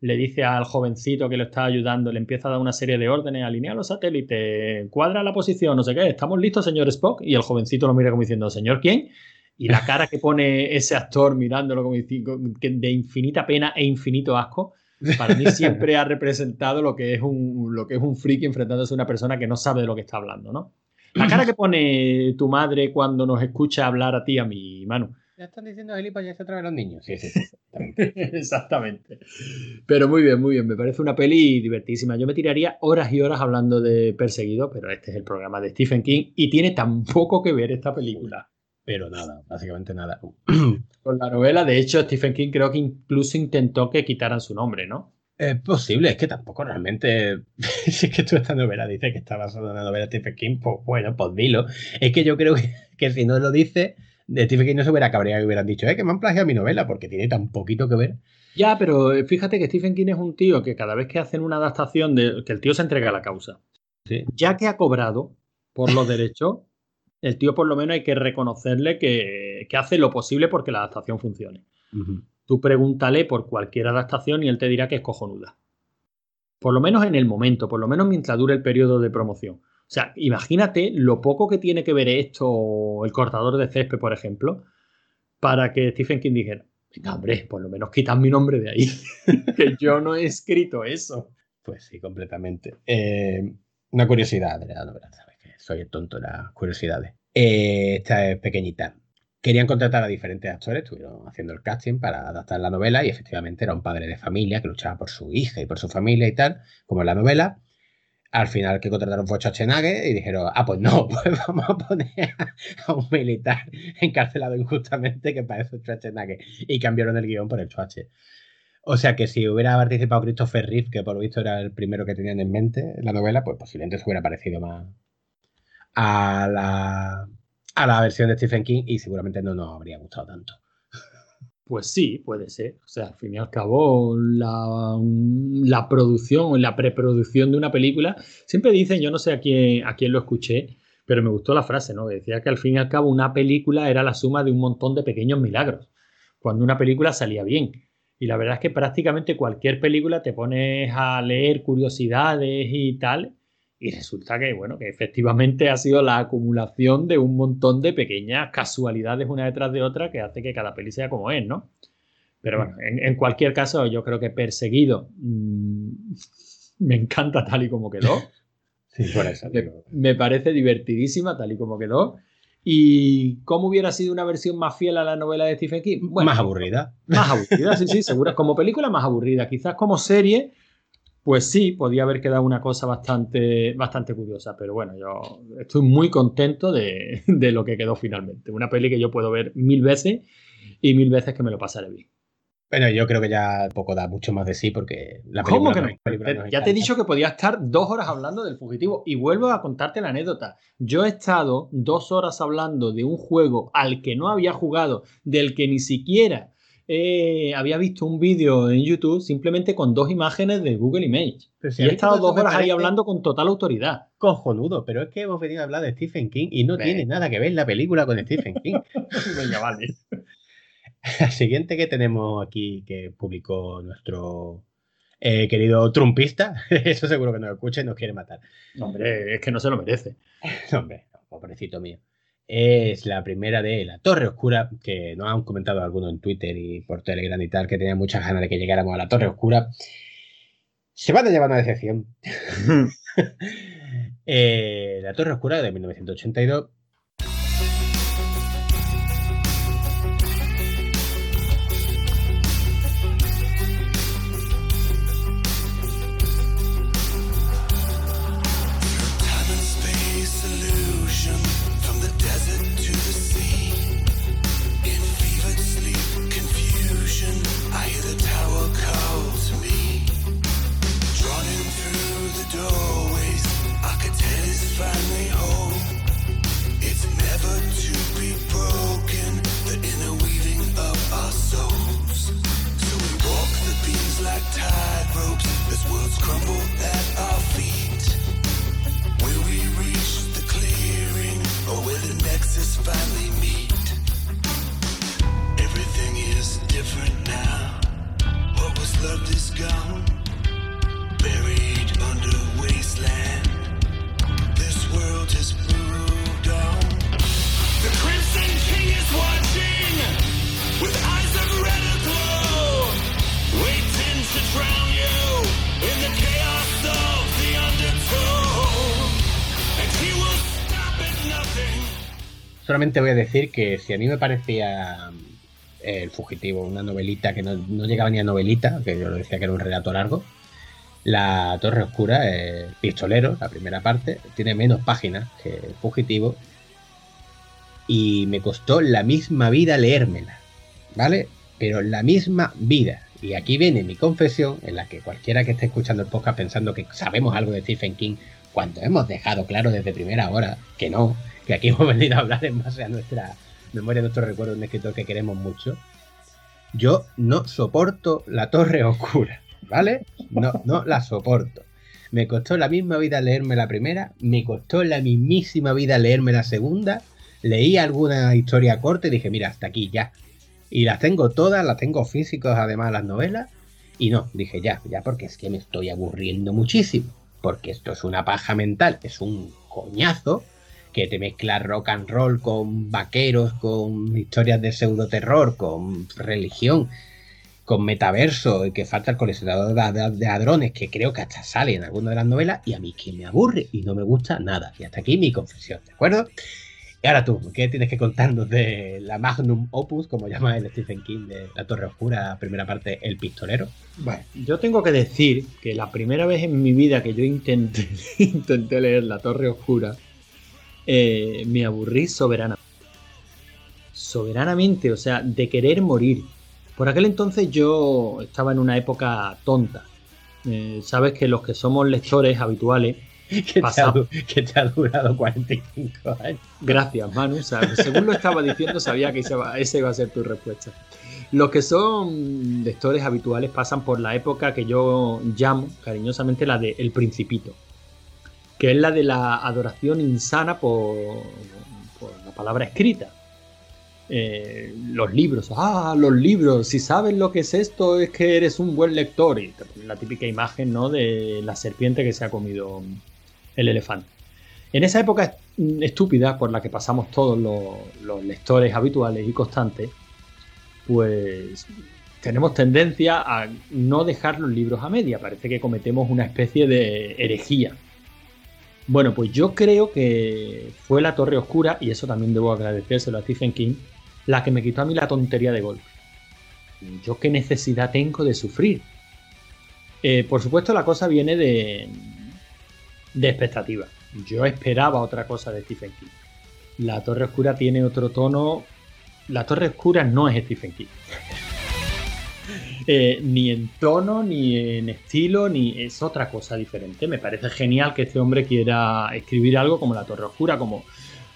le dice al jovencito que lo está ayudando, le empieza a dar una serie de órdenes, alinea los satélites, cuadra la posición, no sé qué, estamos listos, señor Spock, y el jovencito lo mira como diciendo, señor, ¿quién? Y la cara que pone ese actor mirándolo como de infinita pena e infinito asco, para mí siempre ha representado lo que es un, lo que es un friki enfrentándose a una persona que no sabe de lo que está hablando, ¿no? La cara que pone tu madre cuando nos escucha hablar a ti a mi Manu. Ya están diciendo gilipollas otra vez los niños. Sí, sí, sí. exactamente. Exactamente. Pero muy bien, muy bien. Me parece una peli divertísima. Yo me tiraría horas y horas hablando de Perseguido, pero este es el programa de Stephen King y tiene tan poco que ver esta película Pero nada, básicamente nada. con la novela. De hecho, Stephen King creo que incluso intentó que quitaran su nombre, ¿no? Es posible, es que tampoco realmente. si es que tú esta novela dices que está basada en una novela de Stephen King, pues bueno, pues dilo. Es que yo creo que, que si no lo dice, de Stephen King no se hubiera cabreado y hubieran dicho, eh, que me han plagiado mi novela, porque tiene tan poquito que ver. Ya, pero eh, fíjate que Stephen King es un tío que cada vez que hacen una adaptación, de, que el tío se entrega a la causa. Sí. Ya que ha cobrado por los derechos, el tío por lo menos hay que reconocerle que, que hace lo posible porque la adaptación funcione. Tú pregúntale por cualquier adaptación y él te dirá que es cojonuda. Por lo menos en el momento, por lo menos mientras dure el periodo de promoción. O sea, imagínate lo poco que tiene que ver esto, el cortador de césped, por ejemplo, para que Stephen King dijera, venga, hombre, por lo menos quitan mi nombre de ahí, que yo no he escrito eso. Pues sí, completamente. Eh, una curiosidad soy el tonto las curiosidades. Eh, esta es pequeñita. Querían contratar a diferentes actores, estuvieron haciendo el casting para adaptar la novela y efectivamente era un padre de familia que luchaba por su hija y por su familia y tal, como en la novela. Al final que contrataron fue Schwarzenegger y dijeron, ah, pues no, pues vamos a poner a un militar encarcelado injustamente que parece Schwarzenegger. Y cambiaron el guion por el Schwarze. O sea que si hubiera participado Christopher Reeve, que por lo visto era el primero que tenían en mente en la novela, pues posiblemente se hubiera parecido más a la, a la versión de Stephen King y seguramente no nos habría gustado tanto. Pues sí, puede ser. O sea, al fin y al cabo, la, la producción o la preproducción de una película, siempre dicen, yo no sé a quién, a quién lo escuché, pero me gustó la frase, ¿no? Decía que al fin y al cabo una película era la suma de un montón de pequeños milagros, cuando una película salía bien. Y la verdad es que prácticamente cualquier película te pones a leer curiosidades y tal, y resulta que, bueno, que efectivamente ha sido la acumulación de un montón de pequeñas casualidades una detrás de otra que hace que cada peli sea como es, ¿no? Pero bueno, en, en cualquier caso, yo creo que Perseguido mmm, me encanta tal y como quedó. Sí, por eso. Me, me, parece divertidísima tal y como quedó. ¿Y cómo hubiera sido una versión más fiel a la novela de Stephen King? Bueno, más aburrida. Más aburrida, sí, sí, seguro. Como película más aburrida. Quizás como serie pues sí, podía haber quedado una cosa bastante, bastante curiosa, pero bueno, yo estoy muy contento de, de, lo que quedó finalmente. Una peli que yo puedo ver mil veces y mil veces que me lo pasaré bien. Bueno, yo creo que ya poco da mucho más de sí porque la película. ¿Cómo que no? Película nos ya te he dicho que podía estar dos horas hablando del fugitivo y vuelvo a contarte la anécdota. Yo he estado dos horas hablando de un juego al que no había jugado, del que ni siquiera eh, había visto un vídeo en YouTube simplemente con dos imágenes de Google Image. Si y he estado dos horas ahí hablando con total autoridad. Cojonudo, pero es que hemos venido a hablar de Stephen King y no tiene nada que ver la película con Stephen King. Venga, vale. La siguiente que tenemos aquí que publicó nuestro eh, querido trumpista, eso seguro que nos escucha y nos quiere matar. No, hombre, es que no se lo merece. No, hombre, pobrecito mío es la primera de La Torre Oscura, que nos han comentado algunos en Twitter y por Telegram y tal, que tenían muchas ganas de que llegáramos a La Torre Oscura. Se van a llevar una decepción. eh, la Torre Oscura de 1982. Voy a decir que si a mí me parecía eh, El Fugitivo una novelita que no, no llegaba ni a novelita, que yo lo decía que era un relato largo, la Torre Oscura, el Pistolero, la primera parte, tiene menos páginas que el Fugitivo y me costó la misma vida leérmela, ¿vale? Pero la misma vida. Y aquí viene mi confesión, en la que cualquiera que esté escuchando el podcast pensando que sabemos algo de Stephen King, cuando hemos dejado claro desde primera hora que no, aquí hemos venido a hablar en base a nuestra memoria, nuestro recuerdo de un escritor que queremos mucho, yo no soporto la Torre Oscura, ¿vale? No, no la soporto. Me costó la misma vida leerme la primera, me costó la mismísima vida leerme la segunda, leí alguna historia corta y dije, mira, hasta aquí ya. Y las tengo todas, las tengo físicas además las novelas. Y no, dije ya, ya porque es que me estoy aburriendo muchísimo. Porque esto es una paja mental, es un coñazo que te mezcla rock and roll con vaqueros, con historias de pseudo terror, con religión, con metaverso, y que falta el coleccionador de, hadrones, que creo que hasta sale en alguna de las novelas, y a mí que me aburre y no me gusta nada. Y hasta aquí mi confesión, ¿de acuerdo? Y ahora tú, ¿qué tienes que contarnos de la Magnum Opus, como llama el Stephen King, de La Torre Oscura, primera parte, El Pistolero? Bueno, yo tengo que decir que la primera vez en mi vida que yo intenté, intenté leer La Torre Oscura, eh, me aburrí soberanamente. Soberanamente, o sea, de querer morir. Por aquel entonces yo estaba en una época tonta. Eh, Sabes que los que somos lectores habituales que, te ha, que, te ha, durado 45 años. Gracias, Manu. O sea, según lo estaba diciendo, sabía que esa iba, esa iba a ser tu respuesta. Los que son lectores habituales pasan por la época que yo llamo cariñosamente la de El Principito, que es la de la adoración insana por, por la palabra escrita. Eh, los libros, ah, los libros, si sabes lo que es esto, es que eres un buen lector. Y la típica imagen ¿no? de la serpiente que se ha comido el elefante. En esa época estúpida por la que pasamos todos los, los, lectores habituales y constantes, pues tenemos tendencia a no dejar los libros a media. Parece que cometemos una especie de herejía. Bueno, pues yo creo que fue la Torre Oscura, y eso también debo agradecérselo a Stephen King, la que me quitó a mí la tontería de golpe. Yo qué necesidad tengo de sufrir. Eh, por supuesto, la cosa viene de, de expectativa. Yo esperaba otra cosa de Stephen King. La Torre Oscura tiene otro tono. La Torre Oscura no es Stephen King. Eh, ni en tono, ni en estilo, ni es otra cosa diferente. Me parece genial que este hombre quiera escribir algo como La Torre Oscura, como,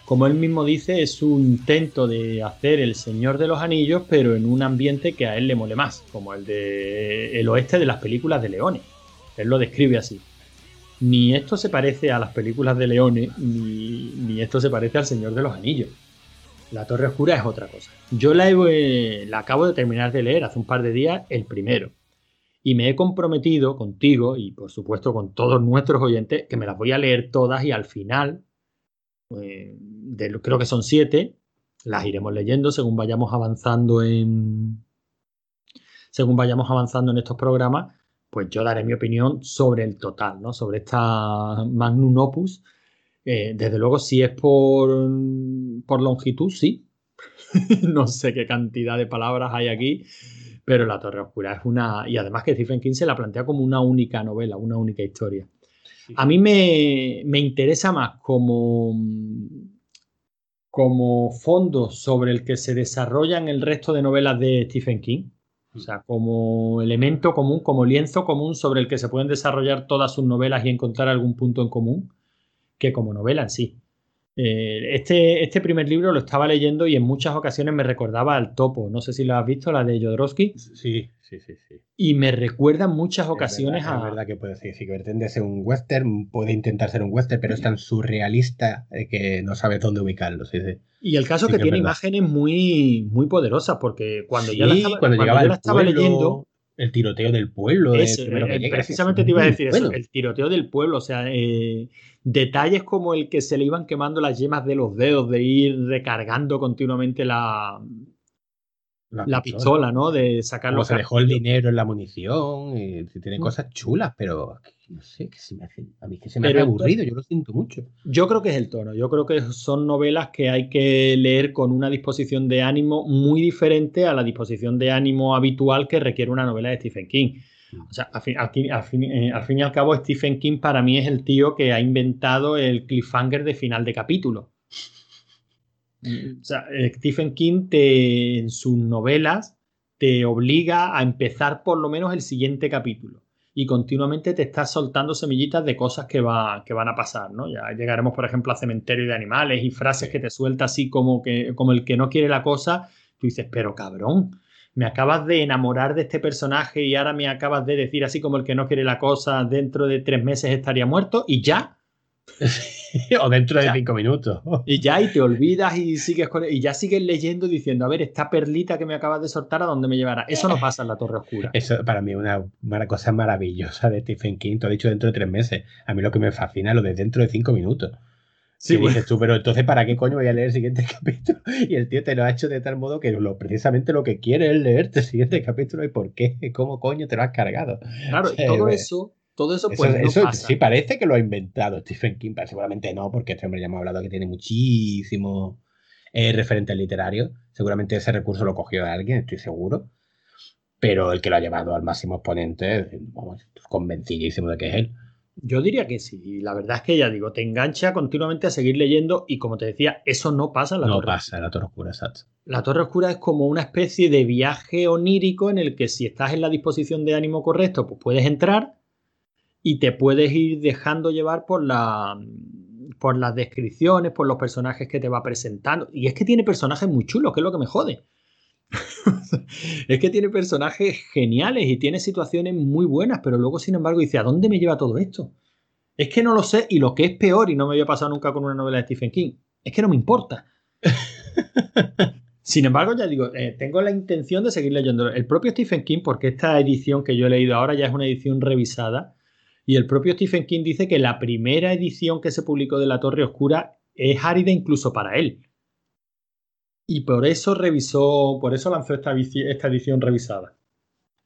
como él mismo dice, es un intento de hacer El Señor de los Anillos, pero en un ambiente que a él le mole más, como el de el oeste de las películas de Leone. Él lo describe así ni esto se parece a las películas de Leone, ni, ni, esto se parece al Señor de los Anillos. La Torre Oscura es otra cosa. Yo la, he, la acabo de terminar de leer hace un par de días, el primero. Y me he comprometido contigo y por supuesto con todos nuestros oyentes que me las voy a leer todas y al final, eh, de, creo que son siete, las iremos leyendo según vayamos avanzando en, según vayamos avanzando en estos programas pues yo daré mi opinión sobre el total, ¿no? Sobre esta Magnum Opus. Eh, desde luego, si es por, por longitud, sí. no sé qué cantidad de palabras hay aquí, pero La Torre Oscura es una... Y además que Stephen King se la plantea como una única novela, una única historia. Sí. A mí me, me interesa más como, como fondo sobre el que se desarrollan el resto de novelas de Stephen King o sea, como elemento común, como lienzo común sobre el que se pueden desarrollar todas sus novelas y encontrar algún punto en común, que como novela en sí. Eh, este, este primer libro lo estaba leyendo y en muchas ocasiones me recordaba al topo. No sé si lo has visto, la de Jodorowsky. Sí, sí, sí. sí. Y me recuerda en muchas ocasiones es verdad, a. Es verdad que puede decir, sí, que pretende ser un western, puede intentar ser un western, pero es tan surrealista que no sabe dónde ubicarlo. Sí, sí. Y el caso sí, que, que tiene imágenes muy, muy poderosas, porque cuando ya la estaba, cuando cuando llegaba yo la estaba pueblo, leyendo. El tiroteo del pueblo. El, el, llega, precisamente te iba a decir bueno. eso, el tiroteo del pueblo, o sea, eh, detalles como el que se le iban quemando las yemas de los dedos, de ir recargando continuamente la, la pistola, ¿no? De sacar Luego los se dejó el dinero en la munición, y tiene Mm. cosas chulas, pero no sé, que se me hace, a mí que se me Pero- hace aburrido, yo lo siento mucho. Yo creo que es el tono. Yo creo que son novelas que hay que leer con una disposición de ánimo muy diferente a la disposición de ánimo habitual que requiere una novela de Stephen King. O sea, al fin, al fin- al fin- eh, al fin y al cabo, Stephen King para mí es el tío que ha inventado el cliffhanger de final de capítulo. O sea, eh, Stephen King te, en sus novelas te obliga a empezar por lo menos el siguiente capítulo y continuamente te está soltando semillitas de cosas que, va, que van a pasar, ¿no? Ya llegaremos, por ejemplo, a Cementerio de Animales y frases que te suelta así como, que, como el que no quiere la cosa. Tú dices, pero cabrón, me acabas de enamorar de este personaje y ahora me acabas de decir así como el que no quiere la cosa, dentro de tres meses estaría muerto y ya. o dentro de Ya. cinco minutos. Y ya, y te olvidas y sigues con y ya sigues leyendo diciendo, a ver, esta perlita que me acabas de soltar, ¿a dónde me llevará? Eso no pasa en la Torre Oscura. Eso para mí es una, cosa maravillosa de Stephen King. Tú has dicho dentro de tres meses. A mí lo que me fascina es lo de dentro de cinco minutos. Sí, Y bueno, dices tú, pero entonces, ¿para qué coño voy a leer el siguiente capítulo? Y el tío te lo ha hecho de tal modo que lo, precisamente lo que quiere es leerte el siguiente capítulo y por qué, cómo coño te lo has cargado. claro, y Sí, todo bueno. eso, todo eso Eso, pues no eso pasa. sí parece que lo ha inventado Stephen King, pero seguramente no, porque este hombre ya hemos hablado que tiene muchísimo eh, referentes literarios. Seguramente ese recurso lo cogió de alguien, estoy seguro. Pero el que lo ha llevado al máximo exponente, vamos, convencidísimo de que es él. Yo diría que sí. Y la verdad es que ya digo, te engancha continuamente a seguir leyendo y como te decía, eso no pasa en la No Torre pasa en la Torre Oscura, exacto. La Torre Oscura es como una especie de viaje onírico en el que si estás en la disposición de ánimo correcto, pues puedes entrar y te puedes ir dejando llevar por la por las descripciones, por los personajes que te va presentando. Y es que tiene personajes muy chulos, que es lo que me jode. es que tiene personajes geniales y tiene situaciones muy buenas, pero luego, sin embargo, dice, ¿a dónde me lleva todo esto? Es que no lo sé, y lo que es peor, y no me había pasado nunca con una novela de Stephen King, es que no me importa. Sin embargo, ya digo, eh, tengo la intención de seguir leyendo. El propio Stephen King, porque esta edición que yo he leído ahora ya es una edición revisada, y el propio Stephen King dice que la primera edición que se publicó de La Torre Oscura es árida incluso para él. Y por eso revisó, por eso lanzó esta, esta edición revisada.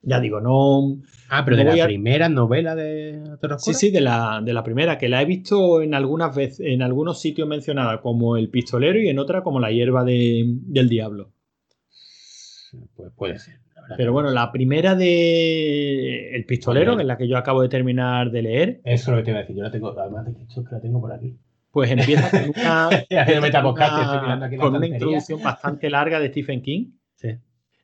Ya digo, no. Ah, pero No de la a- primera novela de la Torre Sí, Oscura. sí, de la, de la primera, que la he visto en algunas veces, en algunos sitios mencionada como el pistolero y en otra como la hierba de- del diablo. Pues puede ser. Pero bueno, la primera de El pistolero, que es la que yo acabo de terminar de leer, Eso es lo que te iba a decir. Yo la tengo, además de que la tengo por aquí. pues empieza con una, una- aquí con una introducción bastante larga de Stephen King. Sí.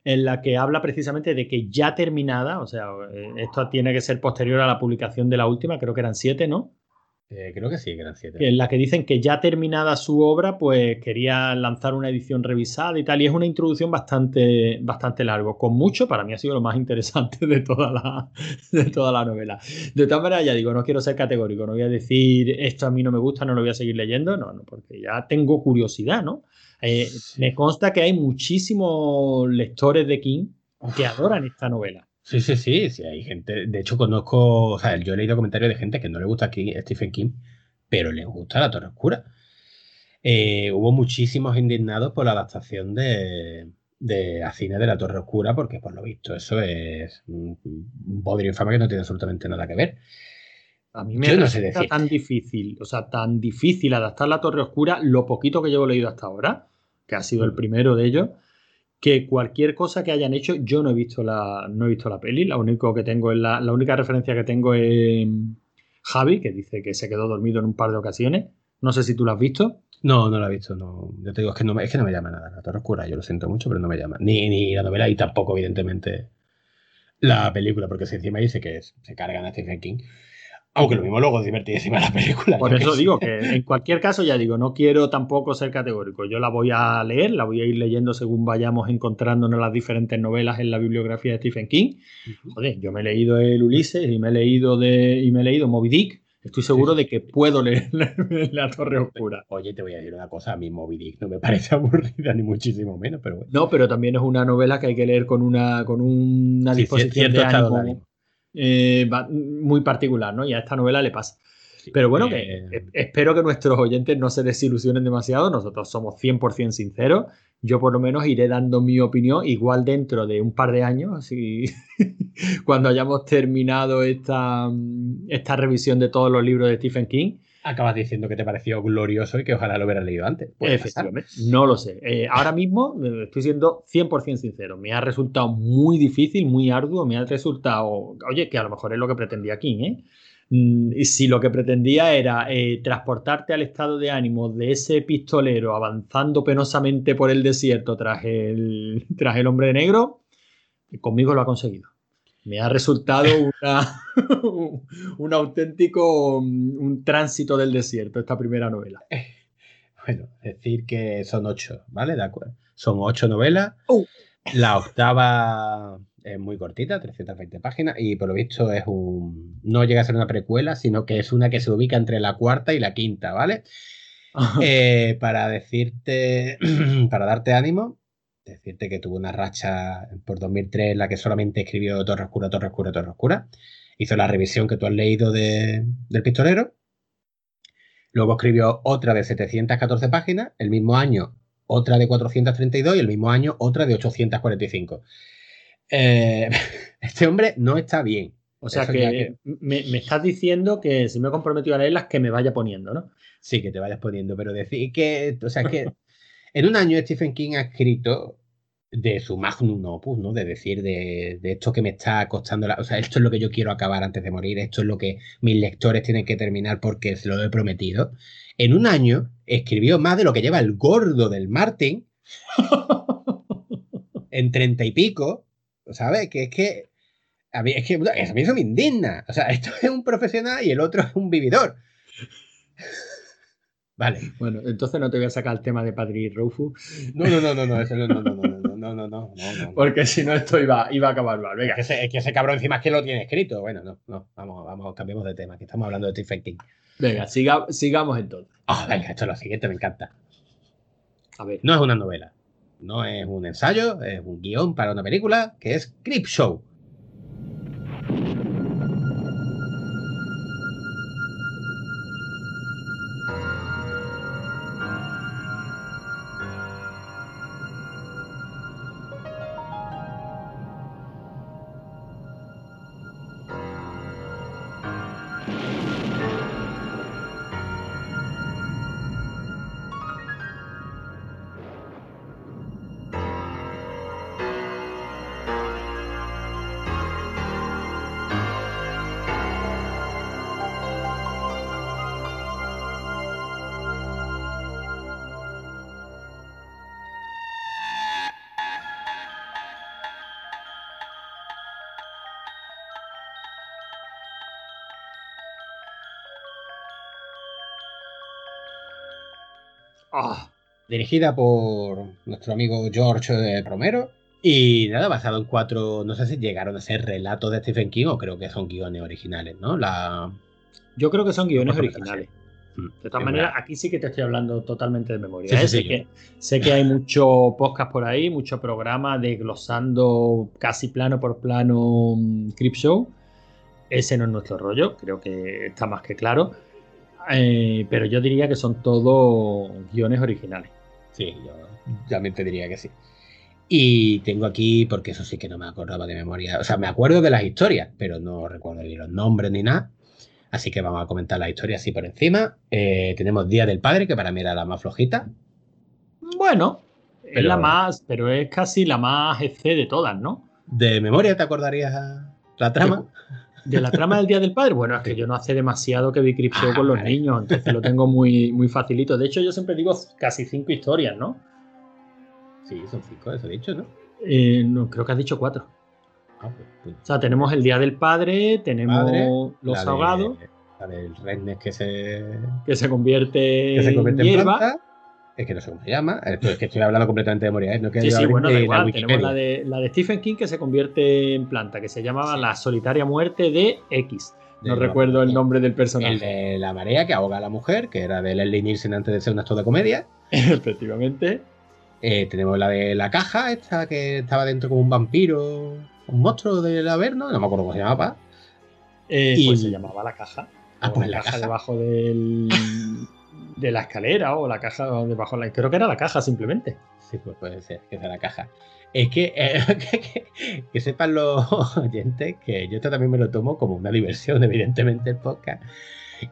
en la que habla precisamente de que ya terminada, o sea, eh, esto tiene que ser posterior a la publicación de la última, creo que eran siete, ¿no? Eh, creo que sí, que eran siete. en la que dicen que ya terminada su obra, pues quería lanzar una edición revisada y tal. Y es una introducción bastante, bastante largo, con mucho, para mí ha sido lo más interesante de toda la, de toda la novela. De todas maneras, ya digo, no quiero ser categórico, no voy a decir esto a mí no me gusta, no lo voy a seguir leyendo, no, no porque ya tengo curiosidad, ¿no? Eh, me consta que hay muchísimos lectores de King que adoran esta novela. Sí, sí, sí, sí, hay gente. De hecho, conozco, o sea, yo he leído comentarios de gente que no le gusta aquí Stephen King, pero le gusta La Torre Oscura. Eh, hubo muchísimos indignados por la adaptación de, de a cine de La Torre Oscura, porque por lo visto eso es un bodrio infame que no tiene absolutamente nada que ver. A mí me Yo no sé tan difícil, o sea, tan difícil adaptar la Torre Oscura, lo poquito que llevo leído hasta ahora, que ha sido el primero de ellos, que cualquier cosa que hayan hecho, yo no he visto la, no he visto la peli, la, único que tengo la, la única referencia que tengo es Javi, que dice que se quedó dormido en un par de ocasiones. No sé si tú la has visto. No, no la he visto, no. Yo te digo, es que no es que no me llama nada La Torre Oscura, yo lo siento mucho, pero no me llama. Ni, ni la novela y tampoco, evidentemente, la película, porque si encima dice que se cargan a Stephen King. Aunque lo mismo luego es divertidísima la película. Por eso digo que en cualquier caso, ya digo, no quiero tampoco ser categórico. Yo la voy a leer, la voy a ir leyendo según vayamos encontrándonos las diferentes novelas en la bibliografía de Stephen King. Joder, yo me he leído el Ulises y me he leído de y me he leído Moby Dick. Estoy seguro de que puedo leer La Torre Oscura. Oye, te voy a decir una cosa, a mí Moby Dick no me parece aburrida, ni muchísimo menos, pero bueno. No, pero también es una novela que hay que leer con una, con una disposición de ánimo. Eh, muy particular, ¿no? Y a esta novela le pasa. Pero bueno, Eh, que, eh, espero que nuestros oyentes no se desilusionen demasiado. Nosotros somos 100% sinceros. Yo por lo menos iré dando mi opinión igual dentro de un par de años, cuando hayamos terminado esta, esta revisión de todos los libros de Stephen King. Acabas diciendo que te pareció glorioso y que ojalá lo hubieras leído antes. Efectivamente, no lo sé. Eh, ahora mismo eh, estoy siendo 100% sincero. Me ha resultado muy difícil, muy arduo. Me ha resultado, oye, que a lo mejor es lo que pretendía King, ¿eh? Mm, si lo que pretendía era eh, transportarte al estado de ánimo de ese pistolero avanzando penosamente por el desierto tras el, tras el hombre negro, conmigo lo ha conseguido. Me ha resultado una, un auténtico mm, un tránsito del desierto esta primera novela. Bueno, decir que son ocho, ¿vale? De acuerdo. Son ocho novelas. Oh. La octava es muy cortita, 320 páginas, y por lo visto es un. No llega a ser una precuela, sino que es una que se ubica entre la cuarta y la quinta, ¿vale? Eh, para decirte, para darte ánimo, decirte que tuvo una racha por 2003 en la que solamente escribió Torre Oscura, Torre Oscura, Torre Oscura. Hizo la revisión que tú has leído de- del pistolero. Luego escribió otra de 714 páginas, el mismo año otra de 432 y el mismo año otra de 845. Eh, este hombre no está bien. O sea que me, me estás diciendo que si me he comprometido a leerlas, que me vaya poniendo, ¿no? Sí, que te vayas poniendo, pero decir que, o sea, que en un año Stephen King ha escrito de su magnum opus, ¿no? De decir de, de esto que me está costando, la- o sea, esto es lo que yo quiero acabar antes de morir, esto es lo que mis lectores tienen que terminar porque se lo he prometido. En un año escribió más de lo que lleva el gordo del Martin en treinta y pico, ¿sabes? Que es que a mí, es que a mí eso me indigna. O sea, esto es un profesional y el otro es un vividor. Vale. Bueno, entonces no te voy a sacar el tema de Patrick Roufus, No, no, no, no, no, eso no, no, no, no, no, no, no, no, porque si no esto iba, iba a acabar mal. Es Venga, que, ese, es que ese cabrón encima es que lo tiene escrito. Bueno, no, no, vamos, vamos, cambiemos de tema, que estamos hablando de Stephen King. venga siga- sigamos entonces. Ah, venga, esto es lo siguiente, me encanta. A ver. No es una novela, no es un ensayo, es un guion para una película que es Creep Show. Dirigida por nuestro amigo George Romero. Y nada, basado en cuatro, no sé si llegaron a ser relatos de Stephen King o creo que son guiones originales, ¿no? La... yo creo que son guiones originales. Mm, De todas maneras, aquí sí que te estoy hablando totalmente de memoria. Sí, ¿eh? sí, sé, que, sé que hay mucho podcast por ahí, mucho programa desglosando casi plano por plano mm, Crip Show. Ese no es nuestro rollo, creo que está más que claro. Eh, pero yo diría que son todos guiones originales. Sí, yo también te diría que sí. Y tengo aquí, porque eso sí que no me acordaba de memoria. O sea, me acuerdo de las historias, pero no recuerdo ni los nombres ni nada. Así que vamos a comentar la historia así por encima. Eh, tenemos Día del Padre, que para mí era la más flojita. Bueno, es la más, pero es casi la más EC de todas, ¿no? De memoria, ¿te acordarías la trama? De la trama del Día del Padre, bueno, es que yo no hace demasiado que vi Crip Show Ah, con los vale. niños, entonces lo tengo muy, muy facilito. De hecho, yo siempre digo casi cinco historias, ¿no? Sí, son cinco, eso he dicho, ¿no? Eh, no, creo que has dicho cuatro. Ah, pues, pues, O sea, tenemos el Día del Padre, tenemos Padre, los la de- ahogados, La del redneck que se, que se convierte, que se convierte en hierba. planta. Es que no sé cómo se llama. Esto es que estoy hablando completamente de memoria, ¿eh? No Sí, quiero sí, bueno, da igual. Tenemos la de, la de Stephen King que se convierte en planta, que se llamaba La solitaria muerte de X. No De recuerdo el nombre del El personaje. de la marea que ahoga a la mujer, que era de Leslie Nielsen antes de ser un actor de comedia. Efectivamente. Eh, tenemos la de la caja, esta que estaba dentro como un vampiro, un monstruo del Averno, no me acuerdo cómo se llamaba. Eh, Y- Pues se llamaba La Caja. Ah, pues la la caja, caja. debajo del, de la escalera o la caja debajo de la... Creo que era la caja simplemente. Sí, pues puede ser que sea la caja. Es que, eh, que, que- que sepan los oyentes que yo esto también me lo tomo como una diversión, evidentemente, el podcast.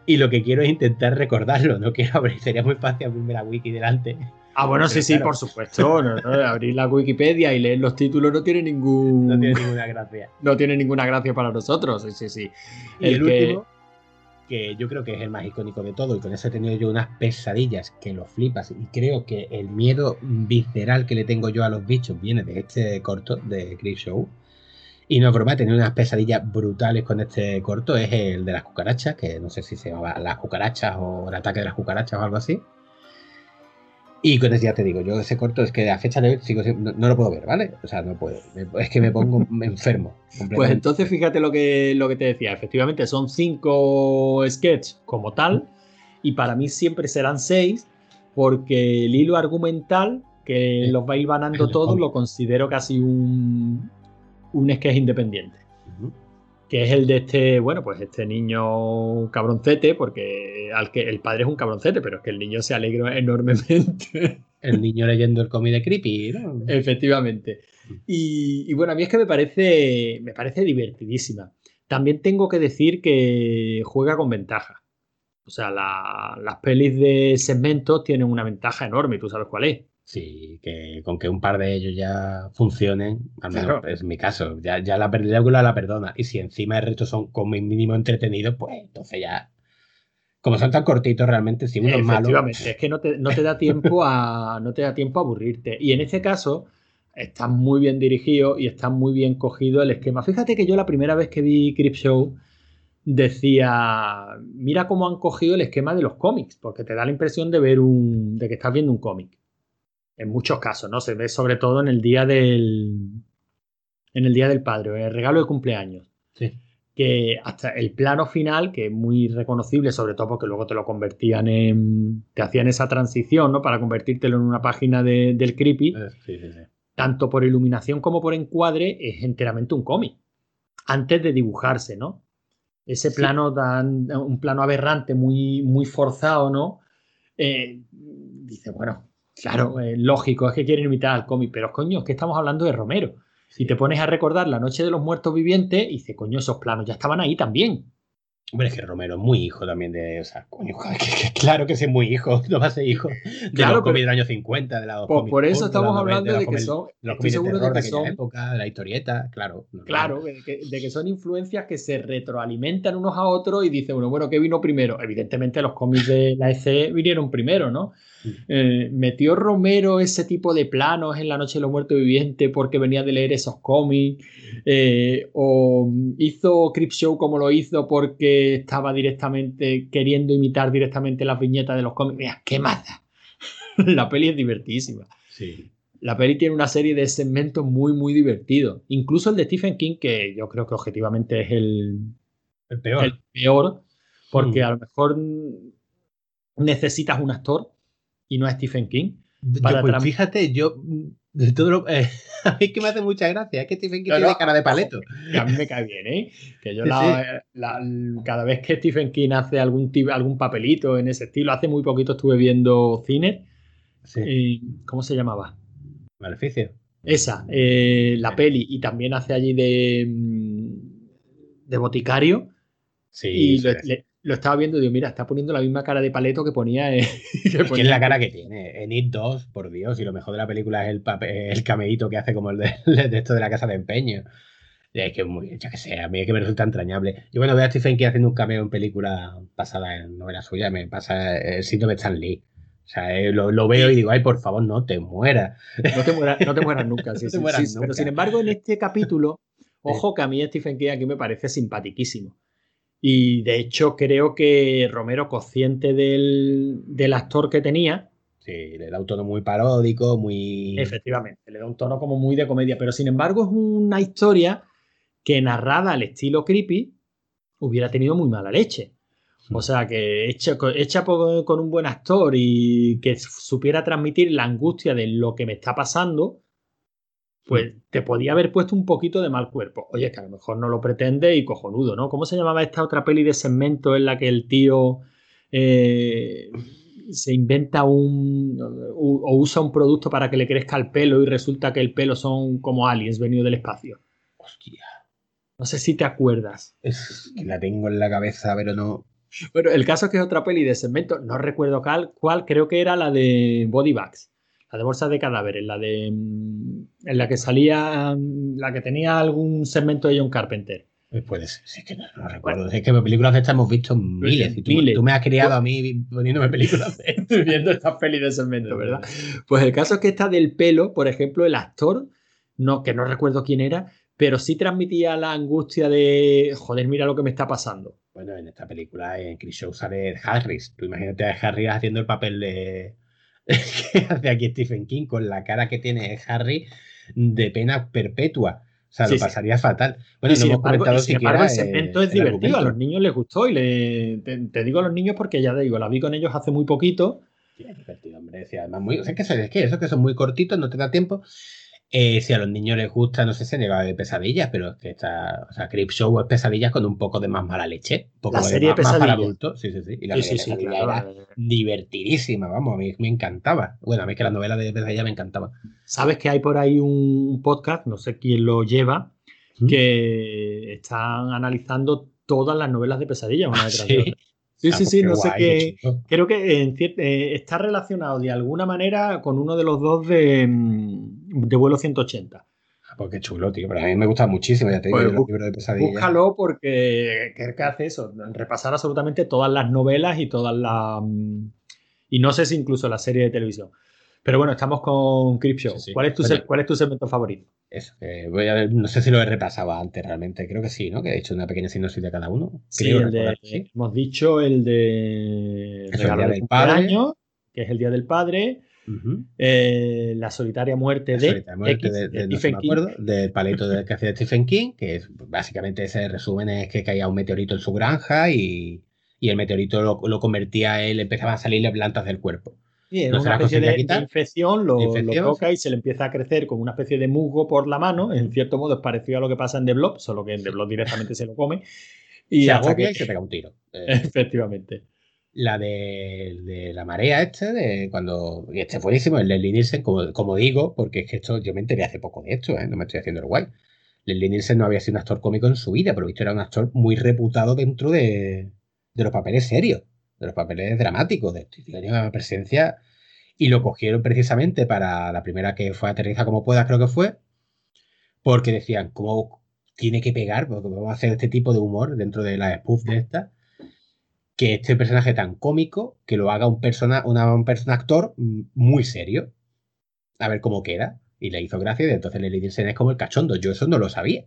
Y lo que quiero es intentar recordarlo. No quiero abrir, sería muy fácil abrirme la wiki delante. Ah, bueno, sí, sí, claro. por supuesto. no, no, abrir la Wikipedia y leer los títulos no tiene ningún... No tiene ninguna gracia. no tiene ninguna gracia para nosotros. Sí, sí, sí. Y el, El último, que yo creo que es el más icónico de todo, y con eso he tenido yo unas pesadillas que lo flipas. Y creo que el miedo visceral que le tengo yo a los bichos viene de este corto de Creep Show. Y no es broma, he tenido unas pesadillas brutales con este corto. Es el de las cucarachas, que no sé si se llamaba las cucarachas o el ataque de las cucarachas o algo así. Y con eso ya te digo, yo ese corto es que a fecha de hoy sigo no, no lo puedo ver, ¿vale? O sea, no puedo. Es que me pongo enfermo. Pues entonces fíjate lo que, lo que te decía. Efectivamente, son cinco sketches como tal. Y para mí siempre serán seis. Porque el hilo argumental que los va hilvanando El todos cómic. lo considero casi un, un sketch independiente. Que es el de este, bueno, pues este niño cabroncete, porque al que el padre es un cabroncete, pero es que el niño se alegra enormemente. El niño leyendo el cómic de Creepy, ¿no? Efectivamente. Y, y bueno, a mí es que me parece, me parece divertidísima. También tengo que decir que juega con ventaja. O sea, la- las pelis de segmentos tienen una ventaja enorme, tú sabes cuál es. Sí, que con que un par de ellos ya funcionen, al menos Claro. es mi caso, ya, ya la película la perdona. Y si encima el resto son como mínimo entretenidos, pues entonces ya. Como son tan cortitos realmente, si uno es malo. Es que no te, no te da tiempo a no te da tiempo a aburrirte. Y en este caso está muy bien dirigido y está muy bien cogido el esquema. Fíjate que yo la primera vez que vi Crip Show decía, mira cómo han cogido el esquema de los cómics, porque te da la impresión de ver un de que estás viendo un cómic. En muchos casos, ¿no? Se ve sobre todo en el día del en el día del padre, en el regalo de cumpleaños Sí. que hasta el plano final, que es muy reconocible, sobre todo porque luego te lo convertían en. te hacían esa transición, ¿no? Para convertírtelo en una página de- del creepy, Eh, sí, sí, sí. tanto por iluminación como por encuadre, es enteramente un cómic. Antes de dibujarse, ¿no? Ese plano tan. un plano aberrante, muy, muy forzado, ¿no? Eh, dice, bueno, claro, es lógico, es que quieren imitar al cómic, pero coño, es que estamos hablando de Romero. Si te pones a recordar la noche de los muertos vivientes, y dice, coño, esos planos ya estaban ahí también. Hombre, es que Romero es muy hijo también de. O sea, coño, que- que- claro que es muy hijo, no va a ser hijo de Claro, los cómics del año 50, de la Pues por eso estamos hablando de que son. Los Estoy de seguro que son. época, de la historieta, claro. Claro, de que, de que son influencias que se retroalimentan unos a otros y dice uno, bueno, ¿qué vino primero? Evidentemente los cómics de la ECE vinieron primero, ¿no? Eh, ¿Metió Romero ese tipo de planos en La Noche de los Muertos Vivientes porque venía de leer esos cómics? Eh, ¿O hizo Show como lo hizo porque estaba directamente queriendo imitar directamente las viñetas de los cómics? Mira, ¿qué da? La peli es divertísima. Sí. La peli tiene una serie de segmentos muy, muy divertidos. Incluso el de Stephen King, que yo creo que objetivamente es el, El peor. el peor, porque Mm. a lo mejor necesitas un actor y no es Stephen King. Yo, para pues tram- fíjate, yo mm, de todo lo, eh, a mí que me hace mucha gracia, es que Stephen King No, tiene no, cara de paleto. A mí me cae bien, ¿eh? Que yo Sí, la- la- cada vez que Stephen King hace algún, algún papelito en ese estilo, hace muy poquito estuve viendo cine. Sí, eh, ¿Cómo se llamaba? maleficio. Esa, eh, la peli, y también hace allí de, mm, de boticario. Sí, y le- lo estaba viendo y digo, mira, está poniendo la misma cara de paleto que ponía. eh, que Es que ponía- es la cara que tiene. En It 2, por Dios, y lo mejor de la película es el, pape- el cameíto que hace como el de, de esto de la casa de empeño. Es que muy, yo que sé, a mí es que me resulta entrañable. Y bueno, veo a Stephen King haciendo un cameo en película basada en novela suya, me pasa el síndrome de Stan Lee. O sea, eh, lo, lo veo y digo, ay, por favor, no te mueras. No te mueras, no te mueras nunca. sí, No te sí, mueras sí, sí. Pero sin embargo, en este capítulo, ojo que a mí Stephen King aquí me parece simpaticísimo. Y de hecho, creo que Romero, consciente del, del actor que tenía, Sí, le da un tono muy paródico, muy. efectivamente, le da un tono como muy de comedia. Pero sin embargo, es una historia que narrada al estilo creepy hubiera tenido muy mala leche. O sea, que hecha, hecha por- con un buen actor y que supiera transmitir la angustia de lo que me está pasando, pues te podía haber puesto un poquito de mal cuerpo. Oye, que a lo mejor no lo pretende y cojonudo, ¿no? ¿Cómo se llamaba esta otra peli de segmento en la que el tío eh, se inventa un o usa un producto para que le crezca el pelo y resulta que el pelo son como aliens venidos del espacio? Hostia. No sé si te acuerdas. Es que la tengo en la cabeza, pero no. Bueno, el caso es que es otra peli de segmento, no recuerdo cuál, cuál creo que era la de Body Bags, la de bolsas de cadáveres, la de mm, en la que salía, mm, la que tenía algún segmento de John Carpenter. Eh, Puede ser, es que no, no recuerdo. Es que películas de estas hemos visto miles. Y tú, Miles. tú me has criado a mí poniéndome películas de estas. viendo estas pelis de segmento, ¿verdad? Pues el caso es que esta del pelo, por ejemplo, el actor, no, que no recuerdo quién era, pero sí transmitía la angustia de, joder, mira lo que me está pasando. Bueno, en esta película, en Chris Show sale Harris. Tú imagínate a Harry haciendo el papel de. Que hace aquí Stephen King con la cara que tiene Harry de pena perpetua. O sea, Sí, lo sí. pasaría fatal. Bueno, y no hemos embargo, comentado y sin siquiera. embargo, el es divertido, a los niños les gustó y le, te, te digo a los niños porque ya te digo, la vi con ellos hace muy poquito. Sí, es divertido, hombre. Sí, además, muy, o sea, que, es que esos que son muy cortitos, no te da tiempo. Eh, si a los niños les gusta, no sé si llegado de pesadillas, pero es que está. O sea, Creep Show es pesadillas con un poco de más mala leche. Un poco La de serie más, de más para Pesadillas. adultos. Sí, sí, sí. Y la Sí, serie sí, sí, Pesadillas claro. era divertidísima, vamos, a mí me encantaba. Bueno, a mí es que la novela de pesadillas me encantaba. Sabes que hay por ahí un podcast, no sé quién lo lleva, ¿Mm? que están analizando todas las novelas de pesadillas una detrás de Sí. otra. Sí, Ah, sí, pues sí, no sé qué. Creo que en cier- eh, está relacionado de alguna manera con uno de los dos de, mm, de vuelo 180. Ah, Pues qué chulo, tío. Pero a mí me gusta muchísimo, ya te digo, Pues bú- libros de pesadillas. Búscalo porque que hace eso, repasar absolutamente todas las novelas y todas las... mm, Y no sé si incluso la serie de televisión. Pero bueno, estamos con. Sí, sí. ¿Cuál, es tu, Bueno. ¿Cuál es tu segmento favorito? Eso, que voy a ver, no sé si lo he repasado antes realmente, creo que sí, ¿no? Que he hecho una pequeña sinopsis de cada uno. Sí, el de, sí. hemos dicho el de el Día de del Padre. cumpleaños, que es el Día del Padre, Ujú. eh, la solitaria muerte La de, solitaria muerte X, de, de de- no sé, Stephen me King. del palito de, que hacía Stephen King, que es básicamente ese resumen es que caía un meteorito en su granja y, y el meteorito lo, lo convertía él, empezaban a salirle plantas del cuerpo. Sí, no una especie de, quitar. infección, lo, Infección, lo toca y se le empieza a crecer como una especie de musgo por la mano. En cierto modo es parecido a lo que pasa en The Blob, solo que en The Blob directamente se lo come. Y se hasta agobia que, y se pega un tiro. Eh, efectivamente. La de, la marea este, de cuando. Y este es buenísimo, el Leslie Nielsen, como, digo, porque es que esto yo me enteré hace poco de esto, ¿eh? no me estoy haciendo el guay. Leslie Nielsen no había sido un actor cómico en su vida, pero visto era un actor muy reputado dentro de, de los papeles serios, de los papeles dramáticos, de tenía una presencia. Y lo cogieron precisamente para la primera que fue Aterriza como puedas, creo que fue, porque decían, ¿cómo tiene que pegar? Porque vamos a hacer este tipo de humor dentro de la spoof de esta que este personaje tan cómico que lo haga un persona, una- un persona actor mm, muy serio. A ver cómo queda. Y le hizo gracia y entonces Leslie Nielsen es como el cachondo. Yo eso no lo sabía.